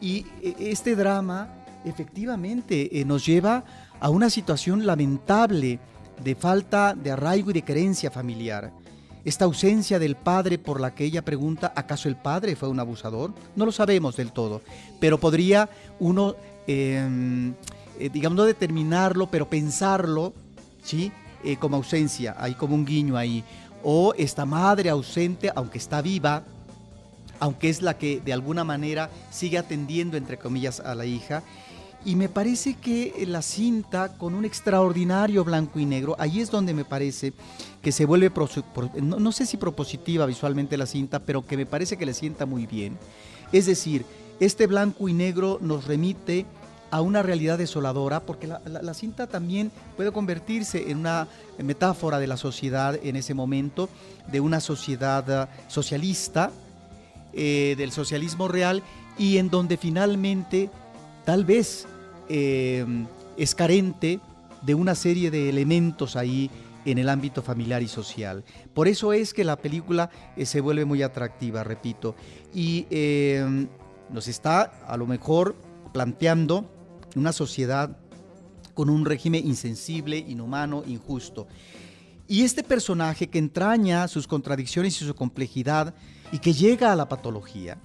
Y eh, este drama efectivamente eh, nos lleva a una situación lamentable de falta de arraigo y de creencia familiar esta ausencia del padre por la que ella pregunta, ¿acaso el padre fue un abusador? No lo sabemos del todo, pero podría uno, em, eh, digamos, no determinarlo, pero pensarlo, ¿sí? Como ausencia, hay como un guiño ahí. O esta madre ausente, aunque está viva, aunque es la que de alguna manera sigue atendiendo, entre comillas, a la hija, y me parece que la cinta con un extraordinario blanco y negro, ahí es donde me parece que se vuelve, no, sé si propositiva visualmente la cinta, pero que me parece que le sienta muy bien. Es decir, este blanco y negro nos remite a una realidad desoladora, porque la, cinta también puede convertirse en una metáfora de la sociedad en ese momento, de una sociedad ah, socialista, eh, del socialismo real, y en donde finalmente tal vez em, es carente de una serie de elementos ahí en el ámbito familiar y social. Por eso es que la película eh, se vuelve muy atractiva, repito, y nos está a lo mejor planteando una sociedad con un régimen insensible, inhumano, injusto. Y este personaje que entraña sus contradicciones y su complejidad y que llega a la patología,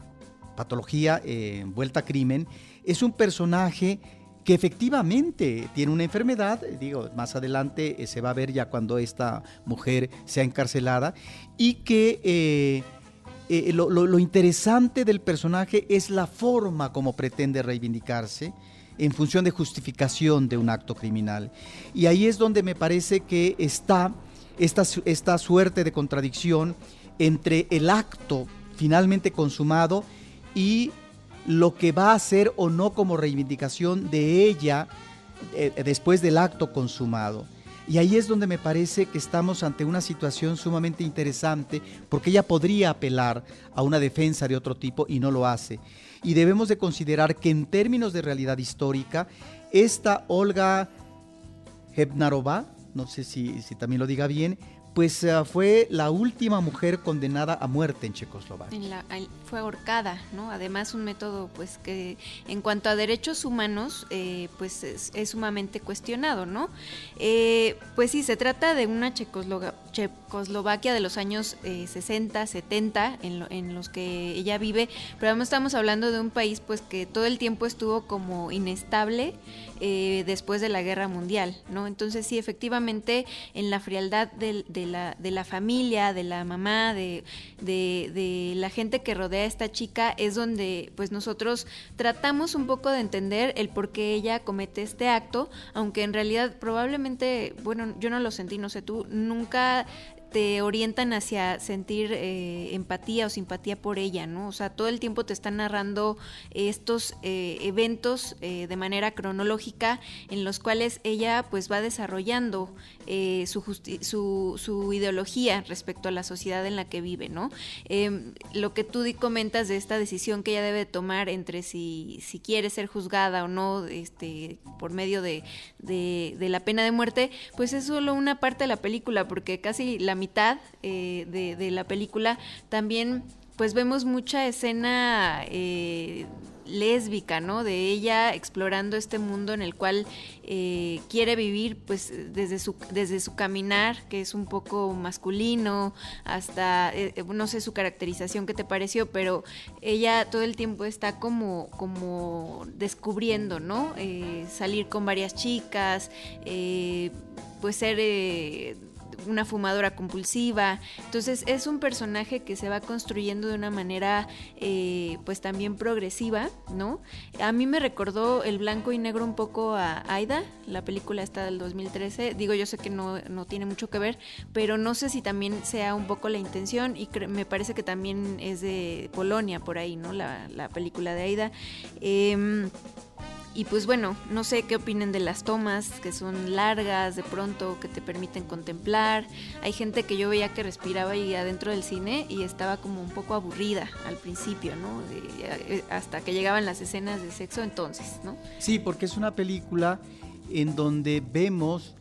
patología envuelta a crimen, es un personaje que efectivamente tiene una enfermedad, digo, más adelante se va a ver ya cuando esta mujer sea encarcelada, y que lo, lo, interesante del personaje es la forma como pretende reivindicarse en función de justificación de un acto criminal. Y ahí es donde me parece que está esta, esta suerte de contradicción entre el acto finalmente consumado y lo que va a ser o no como reivindicación de ella eh, después del acto consumado. Y ahí es donde me parece que estamos ante una situación sumamente interesante porque ella podría apelar a una defensa de otro tipo y no lo hace. Y debemos de considerar que en términos de realidad histórica, esta Olga Hebnarova, no sé si, si también lo diga bien, pues eh, fue la última mujer condenada a muerte en Checoslovaquia. fue ahorcada, ¿no? Además un método pues que en cuanto a derechos humanos eh, pues es, sumamente cuestionado, ¿no? Eh, pues sí, se trata de una Checoslovaquia de los años 60, 70 en, en, los que ella vive, pero además estamos hablando de un país pues que todo el tiempo estuvo como inestable después de la guerra mundial, ¿no? Entonces sí, efectivamente en la frialdad de la, de la familia, de la mamá, de, de, la gente que rodea a esta chica, es donde pues nosotros tratamos un poco de entender el por qué ella comete este acto, aunque en realidad probablemente, bueno, yo no lo sentí, no sé tú, nunca te orientan hacia sentir eh, empatía o simpatía por ella, ¿no? O sea, todo el tiempo te están narrando estos eh, eventos eh, de manera cronológica en los cuales ella pues va desarrollando su, su, su, ideología respecto a la sociedad en la que vive, ¿no? Em, lo que tú comentas de esta decisión que ella debe tomar entre si, si quiere ser juzgada o no este, por medio de, de, de la pena de muerte, pues es solo una parte de la película, porque casi la mitad eh, de, la película también pues vemos mucha escena eh, lésbica, ¿no? De ella explorando este mundo en el cual eh, quiere vivir, pues desde su, desde su caminar, que es un poco masculino, hasta, no sé su caracterización que te pareció, pero ella todo el tiempo está como, como descubriendo, ¿no? salir con varias chicas, pues ser una fumadora compulsiva. Entonces es un personaje que se va construyendo de una manera eh, pues también progresiva, ¿no? A mí me recordó el blanco y negro un poco a Aida, la película está del 2013. Digo, yo sé que no, no tiene mucho que ver, pero no sé si también sea un poco la intención y me parece que también es de Polonia por ahí, ¿no? La, la película de Aida. Eh, y pues bueno, no sé qué opinen de las tomas, que son largas de pronto, que te permiten contemplar. Hay gente que yo veía que respiraba ahí adentro del cine y estaba como un poco aburrida al principio, ¿no? Eh, hasta que llegaban las escenas de sexo entonces, ¿no? Sí, porque es una película en donde vemos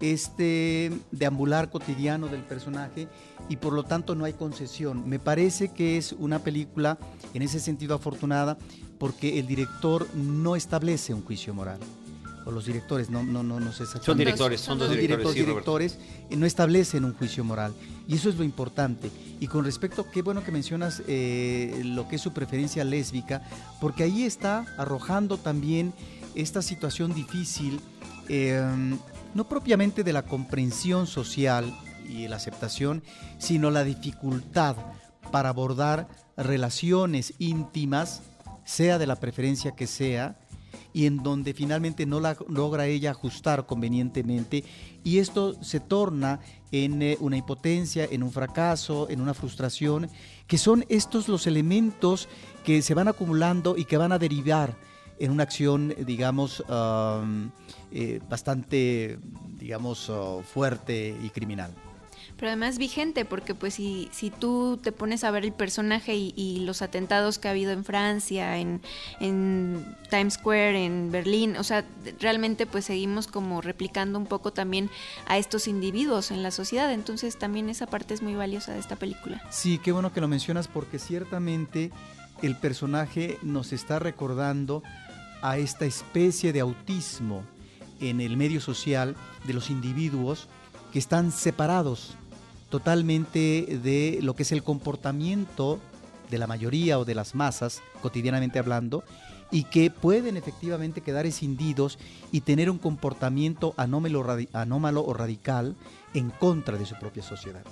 este deambular cotidiano del personaje y por lo tanto no hay concesión. Me parece que es una película en ese sentido afortunada porque el director no establece un juicio moral. O los directores, no, no, no, no sé exactamente. Son directores, son dos directores. Los directores eh, no establecen un juicio moral. Y eso es lo importante. Y con respecto, qué bueno que mencionas eh, lo que es su preferencia lésbica, porque ahí está arrojando también esta situación difícil, em, no propiamente de la comprensión social y la aceptación, sino la dificultad para abordar relaciones íntimas sea de la preferencia que sea, y en donde finalmente no la logra ella ajustar convenientemente y esto se torna en eh, una impotencia, en un fracaso, en una frustración, que son estos los elementos que se van acumulando y que van a derivar en una acción, digamos, eh, bastante, digamos, uh, fuerte y criminal pero además vigente, porque pues si, si tú te pones a ver el personaje y, los atentados que ha habido en Francia, en, Times Square, en Berlín, o sea, realmente pues seguimos como replicando un poco también a estos individuos en la sociedad, entonces también esa parte es muy valiosa de esta película. Sí, qué bueno que lo mencionas porque ciertamente el personaje nos está recordando a esta especie de autismo en el medio social de los individuos que están separados totalmente de lo que es el comportamiento de la mayoría o de las masas, cotidianamente hablando, y que pueden efectivamente quedar escindidos y tener un comportamiento anómalo, anómalo o radical en contra de su propia sociedad.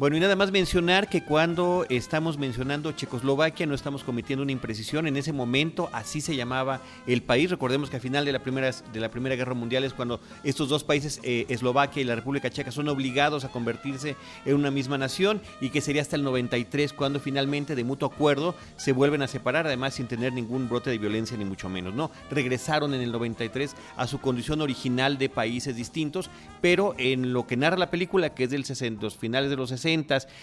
Bueno, y nada más mencionar que cuando estamos mencionando Checoslovaquia no estamos cometiendo una imprecisión. En ese momento así se llamaba el país. Recordemos que al final de la Primera, de la primera Guerra Mundial es cuando estos dos países, eh, Eslovaquia y la República Checa, son obligados a convertirse en una misma nación y que sería hasta el 93 cuando finalmente de mutuo acuerdo se vuelven a separar, además sin tener ningún brote de violencia ni mucho menos. No, regresaron en el 93 a su condición original de países distintos, pero en lo que narra la película, que es del 60, los finales de los 60,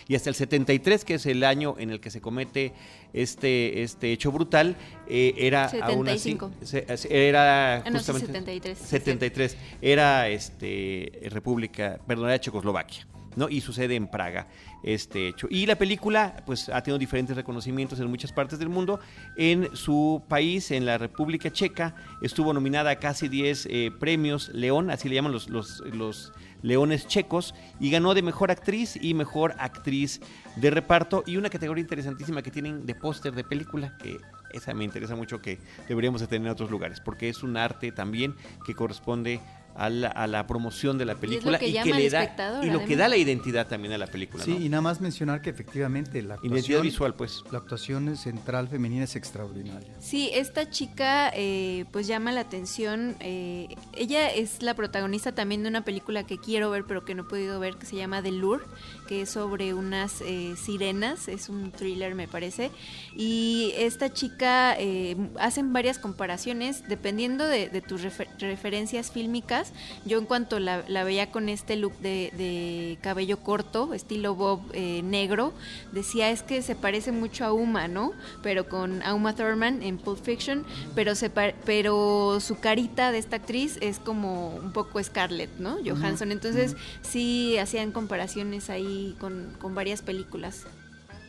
y hasta el 73, que es el año en el que se comete este, este hecho brutal, eh, era 75. aún así, era ah, justamente 73. 73, era este, República, perdón, era Checoslovaquia. ¿No? Y sucede en Praga este hecho. Y la película pues ha tenido diferentes reconocimientos en muchas partes del mundo. En su país, en la República Checa, estuvo nominada a casi 10 eh, premios León, así le llaman los, los, los leones checos, y ganó de mejor actriz y mejor actriz de reparto y una categoría interesantísima que tienen de póster de película, que esa me interesa mucho que deberíamos de tener en otros lugares, porque es un arte también que corresponde a la, promoción de la película y, que le da y lo que da la identidad también a la película. Sí, y nada más mencionar que efectivamente la actuación visual, pues, la actuación central femenina es extraordinaria. Sí, esta chica eh, pues llama la atención. Eh, ella es la protagonista también de una película que quiero ver pero que no he podido ver que se llama The Lure, que es sobre unas eh, sirenas, es un thriller me parece. Y esta chica hacen varias comparaciones dependiendo de, tus referencias fílmicas yo en cuanto la, veía con este look de, cabello corto, estilo Bob eh, negro, decía es que se parece mucho a Uma, ¿no? Pero con Uma Thurman en Pulp Fiction, pero, se pero su carita de esta actriz es como un poco Scarlett, ¿no? Johansson. Entonces sí hacían comparaciones ahí con, varias películas.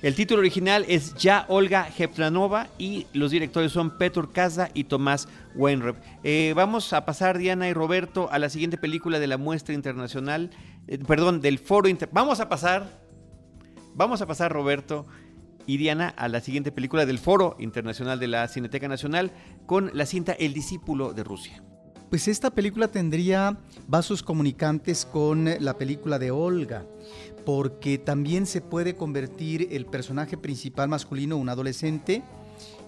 El título original es Ya Olga Heplanova y los directores son Petur Kaza y Tomás Weinreb. Eh, vamos a pasar, Diana y Roberto, a la siguiente película de la muestra internacional, eh, perdón, del foro inter Vamos a pasar, vamos a pasar, Roberto y Diana, a la siguiente película del foro internacional de la Cineteca Nacional con la cinta El discípulo de Rusia. Pues esta película tendría vasos comunicantes con la película de Olga porque también se puede convertir el personaje principal masculino, un adolescente,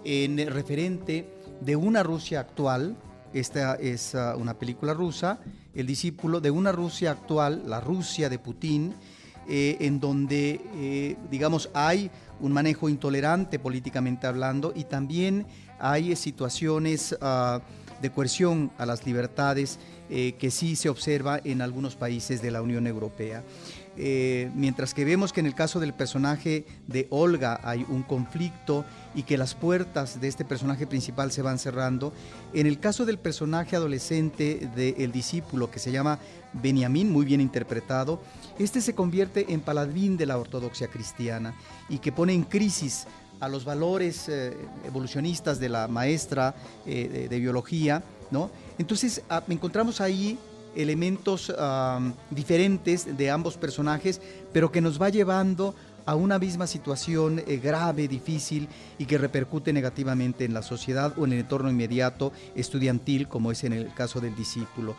en referente de una Rusia actual. Esta es ah, una película rusa, el discípulo de una Rusia actual, la Rusia de Putin, eh, en donde, eh, digamos, hay un manejo intolerante políticamente hablando y también hay situaciones ah, de coerción a las libertades eh, que sí se observa en algunos países de la Unión Europea. Eh, mientras que vemos que en el caso del personaje de Olga hay un conflicto y que las puertas de este personaje principal se van cerrando, en el caso del personaje adolescente del discípulo que se llama Benjamín, muy bien interpretado, este se convierte en paladín de la ortodoxia cristiana y que pone en crisis a los valores eh, evolucionistas de la maestra eh, de, biología, ¿no? Entonces ah, encontramos ahí elementos diferentes de ambos personajes, pero que nos va llevando a una misma situación eh, grave, difícil y que repercute negativamente en la sociedad o en el entorno inmediato estudiantil, como es en el caso del discípulo.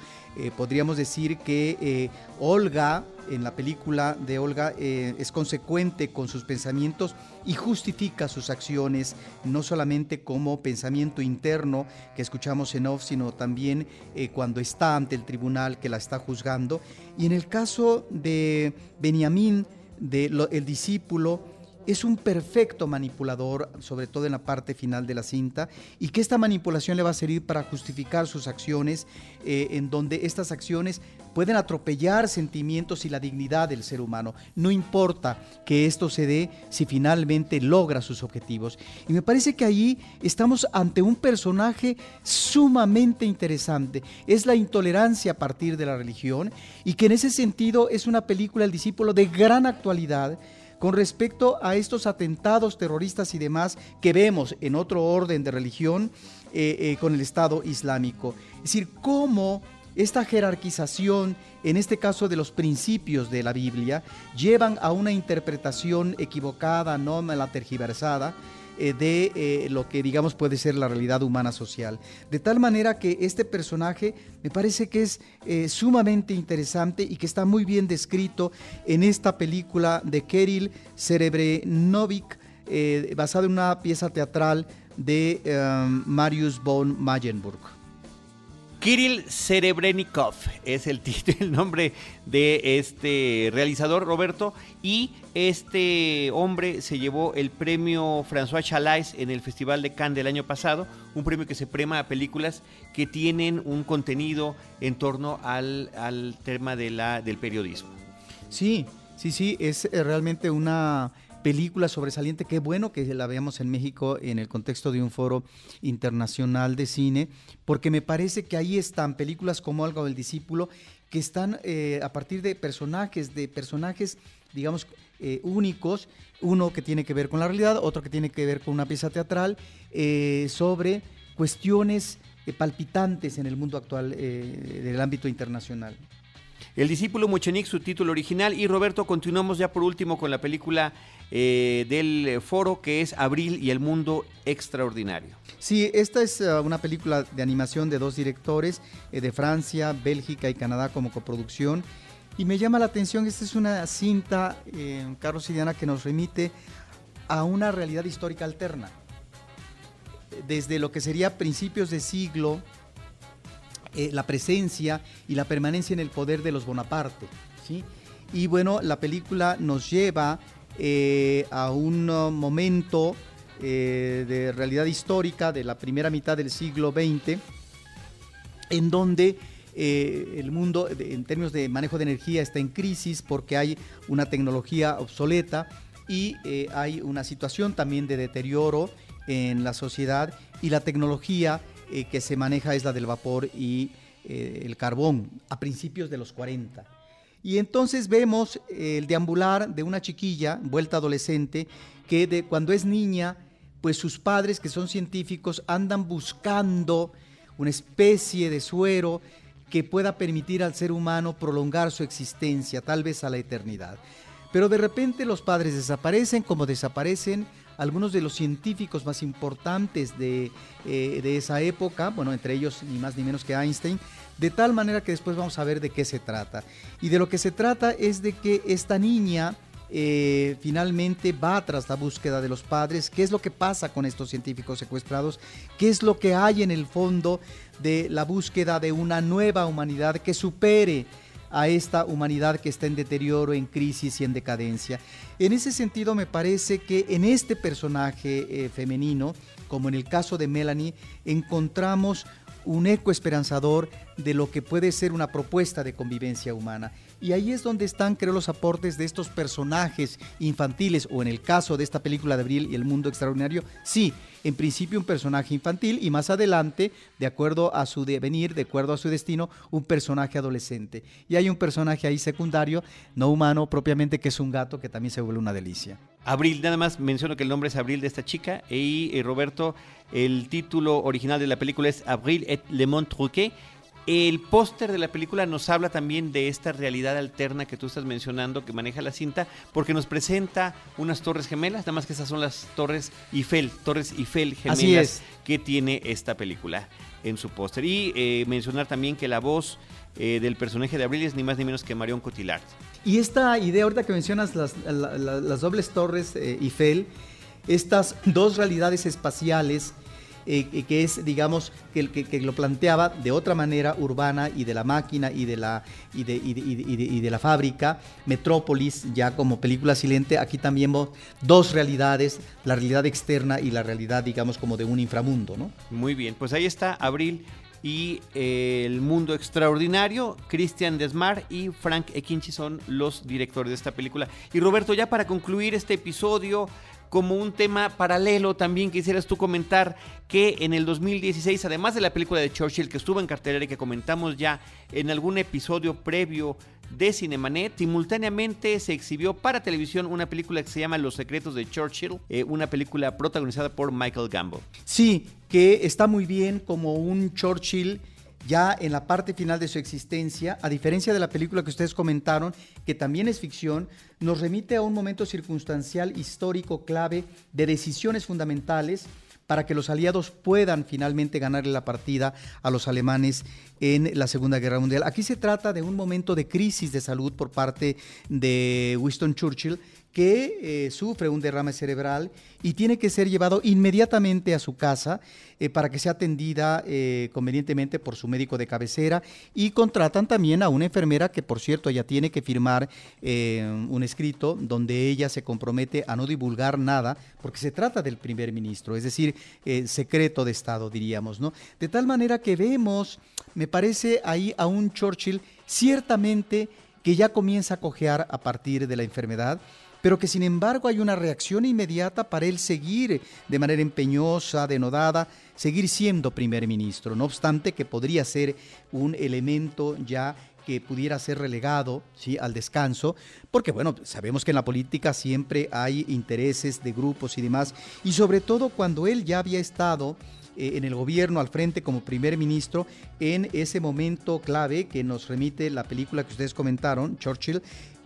Podríamos decir que Olga, en la película de Olga, es consecuente con sus pensamientos y justifica sus acciones, no solamente como pensamiento interno que escuchamos en off, sino también cuando está ante el tribunal que la está juzgando. Y en el caso de Benjamín, del discípulo es un perfecto manipulador, sobre todo en la parte final de la cinta, y que esta manipulación le va a servir para justificar sus acciones, eh, en donde estas acciones pueden atropellar sentimientos y la dignidad del ser humano. No importa que esto se dé si finalmente logra sus objetivos. Y me parece que ahí estamos ante un personaje sumamente interesante. Es la intolerancia a partir de la religión y que en ese sentido es una película El discípulo de gran actualidad con respecto a estos atentados terroristas y demás que vemos en otro orden de religión eh, eh, con el Estado Islámico. Es decir, cómo esta jerarquización, en este caso de los principios de la Biblia, llevan a una interpretación equivocada, no la tergiversada, eh, de eh, lo que digamos puede ser la realidad humana social. De tal manera que este personaje me parece que es eh, sumamente interesante y que está muy bien descrito en esta película de Kirill Serebrenovich, basada en una pieza teatral de Marius von Mayenburg. Kirill Serebrennikov es el, nombre de este realizador, Roberto, y este hombre se llevó el premio François Chalais en el Festival de Cannes del año pasado, un premio que se prema a películas que tienen un contenido en torno al, tema del periodismo. Sí, sí, sí, es eh, realmente una película sobresaliente. Qué bueno que la veamos en México en el contexto de un foro internacional de cine, porque me parece que ahí están películas como Algo del Discípulo, que están eh, a partir de personajes, de personajes, digamos, eh, únicos, uno que tiene que ver con la realidad, otro que tiene que ver con una pieza teatral, eh, sobre cuestiones palpitantes en el mundo actual del ámbito internacional. El discípulo Muchenik, su título original. Y Roberto, continuamos ya por último con la película eh, del foro que es Abril y el Mundo Extraordinario. Sí, esta es uh, una película de animación de dos directores, eh, de Francia, Bélgica y Canadá como coproducción. Y me llama la atención, esta es una cinta, eh, Carlos y que nos remite a una realidad histórica alterna. Desde lo que sería principios de siglo, eh, la presencia y la permanencia en el poder de los Bonaparte. ¿sí? Y bueno, la película nos lleva eh, a un momento eh, de realidad histórica de la primera mitad del siglo XX, en donde el mundo en términos de manejo de energía está en crisis porque hay una tecnología obsoleta y hay una situación también de deterioro en la sociedad y la tecnología eh, que se maneja es la del vapor y eh, el carbón a principios de los 40. Y entonces vemos el deambular de una chiquilla, vuelta adolescente, que de, cuando es niña, pues sus padres, que son científicos, andan buscando una especie de suero que pueda permitir al ser humano prolongar su existencia, tal vez a la eternidad. Pero de repente los padres desaparecen como desaparecen algunos de los científicos más importantes de, eh, de, esa época, bueno, entre ellos ni más ni menos que Einstein, de tal manera que después vamos a ver de qué se trata. Y de lo que se trata es de que esta niña eh, finalmente va tras la búsqueda de los padres, qué es lo que pasa con estos científicos secuestrados, qué es lo que hay en el fondo de la búsqueda de una nueva humanidad que supere a esta humanidad que está en deterioro, en crisis y en decadencia. En ese sentido, me parece que en este personaje eh, femenino, como en el caso de Melanie, encontramos un eco esperanzador de lo que puede ser una propuesta de convivencia humana. Y ahí es donde están, creo, los aportes de estos personajes infantiles, o en el caso de esta película de Abril y el mundo extraordinario, sí, en principio un personaje infantil y más adelante, de acuerdo a su devenir, de acuerdo a su destino, un personaje adolescente. Y hay un personaje ahí secundario, no humano propiamente, que es un gato que también se vuelve una delicia. Abril, nada más menciono que el nombre es Abril de esta chica y, eh, Roberto, el título original de la película es Abril et le Monde Truqué el póster de la película nos habla también de esta realidad alterna que tú estás mencionando, que maneja la cinta, porque nos presenta unas torres gemelas, nada más que esas son las torres Eiffel, torres Eiffel gemelas que tiene esta película en su póster. Y eh, mencionar también que la voz eh, del personaje de Abril es ni más ni menos que Marion Cotillard. Y esta idea, ahorita que mencionas las, dobles torres eh, Eiffel, estas dos realidades espaciales, eh, que es, digamos, que, que, lo planteaba de otra manera urbana y de la máquina y de la, y de, y de, la fábrica, Metrópolis, ya como película silente, aquí también vemos dos realidades, la realidad externa y la realidad, digamos, como de un inframundo, ¿no? Muy bien, pues ahí está Abril y eh, El Mundo Extraordinario, Christian Desmar y Frank Ekinchi son los directores de esta película. Y Roberto, ya para concluir este episodio, como un tema paralelo también quisieras tú comentar que en el 2016, además de la película de Churchill que estuvo en cartelera y que comentamos ya en algún episodio previo de Cinemanet, simultáneamente se exhibió para televisión una película que se llama Los secretos de Churchill, eh, una película protagonizada por Michael Gambon. Sí, que está muy bien como un Churchill ya en la parte final de su existencia, a diferencia de la película que ustedes comentaron, que también es ficción, nos remite a un momento circunstancial histórico clave de decisiones fundamentales para que los aliados puedan finalmente ganarle la partida a los alemanes en la Segunda Guerra Mundial. Aquí se trata de un momento de crisis de salud por parte de Winston Churchill que eh, sufre un derrame cerebral y tiene que ser llevado inmediatamente a su casa eh, para que sea atendida eh, convenientemente por su médico de cabecera y contratan también a una enfermera que por cierto ella tiene que firmar un escrito donde ella se compromete a no divulgar nada porque se trata del primer ministro, es decir, secreto de Estado diríamos, ¿no? De tal manera que vemos, me parece ahí a un Churchill ciertamente que ya comienza a cojear a partir de la enfermedad pero que sin embargo hay una reacción inmediata para él seguir de manera empeñosa, denodada, seguir siendo primer ministro, no obstante que podría ser un elemento ya que pudiera ser relegado ¿sí? al descanso, porque bueno, sabemos que en la política siempre hay intereses de grupos y demás, y sobre todo cuando él ya había estado eh, en el gobierno al frente como primer ministro en ese momento clave que nos remite la película que ustedes comentaron, Churchill,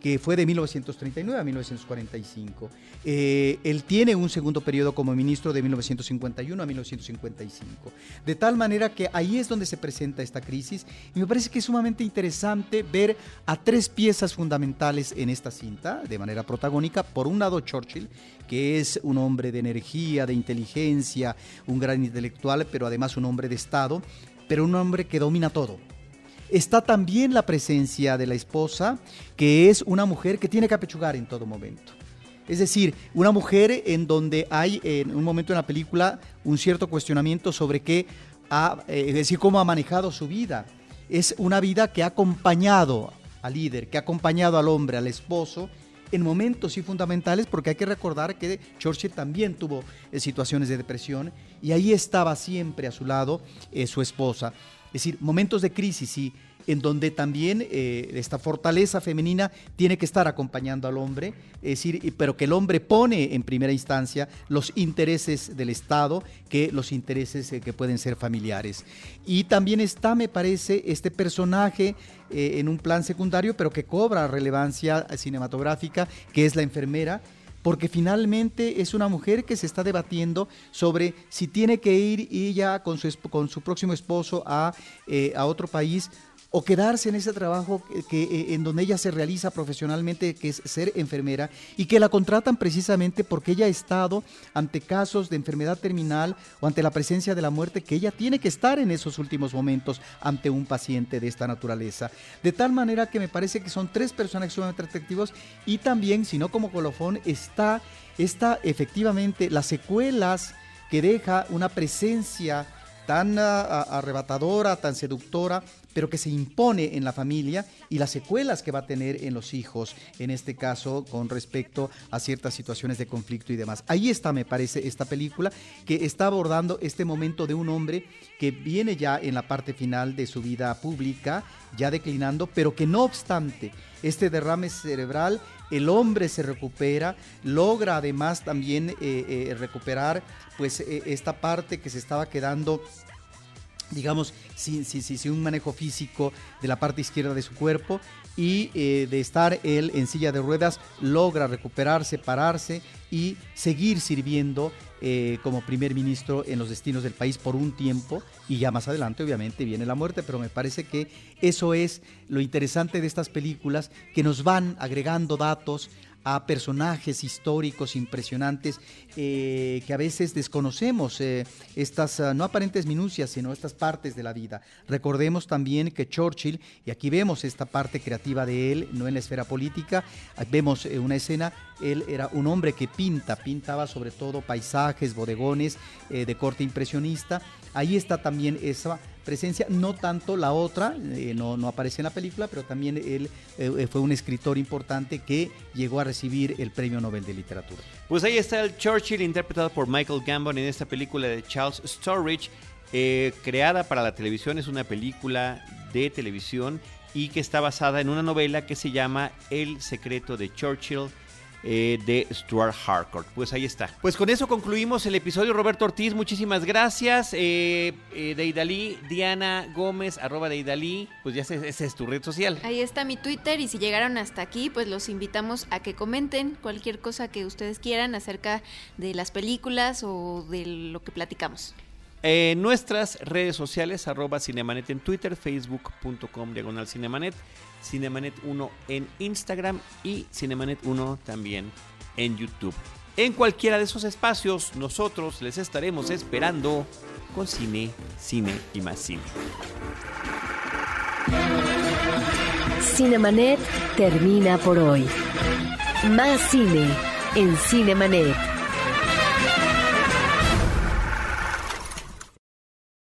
que fue de 1939 a 1945. Eh, él tiene un segundo periodo como ministro de 1951 a 1955. De tal manera que ahí es donde se presenta esta crisis y me parece que es sumamente interesante ver a tres piezas fundamentales en esta cinta de manera protagónica. Por un lado Churchill, que es un hombre de energía, de inteligencia, un gran intelectual, pero además un hombre de Estado, pero un hombre que domina todo está también la presencia de la esposa, que es una mujer que tiene que apechugar en todo momento. Es decir, una mujer en donde hay en un momento en la película un cierto cuestionamiento sobre qué ha, eh, decir, cómo ha manejado su vida. Es una vida que ha acompañado al líder, que ha acompañado al hombre, al esposo, en momentos sí fundamentales, porque hay que recordar que Churchill también tuvo eh, situaciones de depresión y ahí estaba siempre a su lado eh, su esposa. Es decir, momentos de crisis, sí, en donde también eh, esta fortaleza femenina tiene que estar acompañando al hombre, es decir, pero que el hombre pone en primera instancia los intereses del Estado que los intereses eh, que pueden ser familiares. Y también está, me parece, este personaje eh, en un plan secundario, pero que cobra relevancia cinematográfica, que es la enfermera, porque finalmente es una mujer que se está debatiendo sobre si tiene que ir ella con su, con su próximo esposo a, a otro país o quedarse en ese trabajo que, eh, en donde ella se realiza profesionalmente, que es ser enfermera, y que la contratan precisamente porque ella ha estado ante casos de enfermedad terminal o ante la presencia de la muerte, que ella tiene que estar en esos últimos momentos ante un paciente de esta naturaleza. De tal manera que me parece que son tres personajes sumamente atractivos y también, si no como colofón, está, está efectivamente las secuelas que deja una presencia tan ah, arrebatadora, tan seductora, pero que se impone en la familia y las secuelas que va a tener en los hijos, en este caso con respecto a ciertas situaciones de conflicto y demás. Ahí está, me parece, esta película que está abordando este momento de un hombre que viene ya en la parte final de su vida pública, ya declinando, pero que no obstante este derrame cerebral, el hombre se recupera, logra además también eh, eh, recuperar pues eh, esta parte que se estaba quedando digamos, sin, sin, un manejo físico de la parte izquierda de su cuerpo y eh, de estar él en silla de ruedas logra recuperarse, pararse y seguir sirviendo eh, como primer ministro en los destinos del país por un tiempo y ya más adelante obviamente viene la muerte, pero me parece que eso es lo interesante de estas películas que nos van agregando datos a personajes históricos impresionantes eh, que a veces desconocemos eh, estas ah, no aparentes minucias, sino estas partes de la vida. Recordemos también que Churchill, y aquí vemos esta parte creativa de él, no en la esfera política, vemos eh, una escena, él era un hombre que pinta, pintaba sobre todo paisajes, bodegones de corte impresionista. Ahí está también esa presencia, no tanto la otra, eh, no, no, aparece en la película, pero también él eh, eh, fue un escritor importante que llegó a recibir el Premio Nobel de Literatura. Pues ahí está el Churchill interpretado por Michael Gambon en esta película de Charles Sturridge, creada para la televisión, es una película de televisión y que está basada en una novela que se llama El secreto de Churchill eh, de Stuart Harcourt. Pues ahí está. Pues con eso concluimos el episodio. Roberto Ortiz, muchísimas gracias. Eh, eh, Deidali, Diana Gómez, arroba Deidali. Pues ya esa es tu red social. Ahí está mi Twitter y si llegaron hasta aquí, pues los invitamos a que comenten cualquier cosa que ustedes quieran acerca de las películas o de lo que platicamos. Nuestras redes sociales, arroba Cinemanet en Twitter, facebook.com diagonal Cinemanet. Cinemanet1 en Instagram y Cinemanet1 también en YouTube. En cualquiera de esos espacios, nosotros les estaremos esperando con cine, cine y más cine. Cinemanet termina por hoy. Más cine en Cinemanet.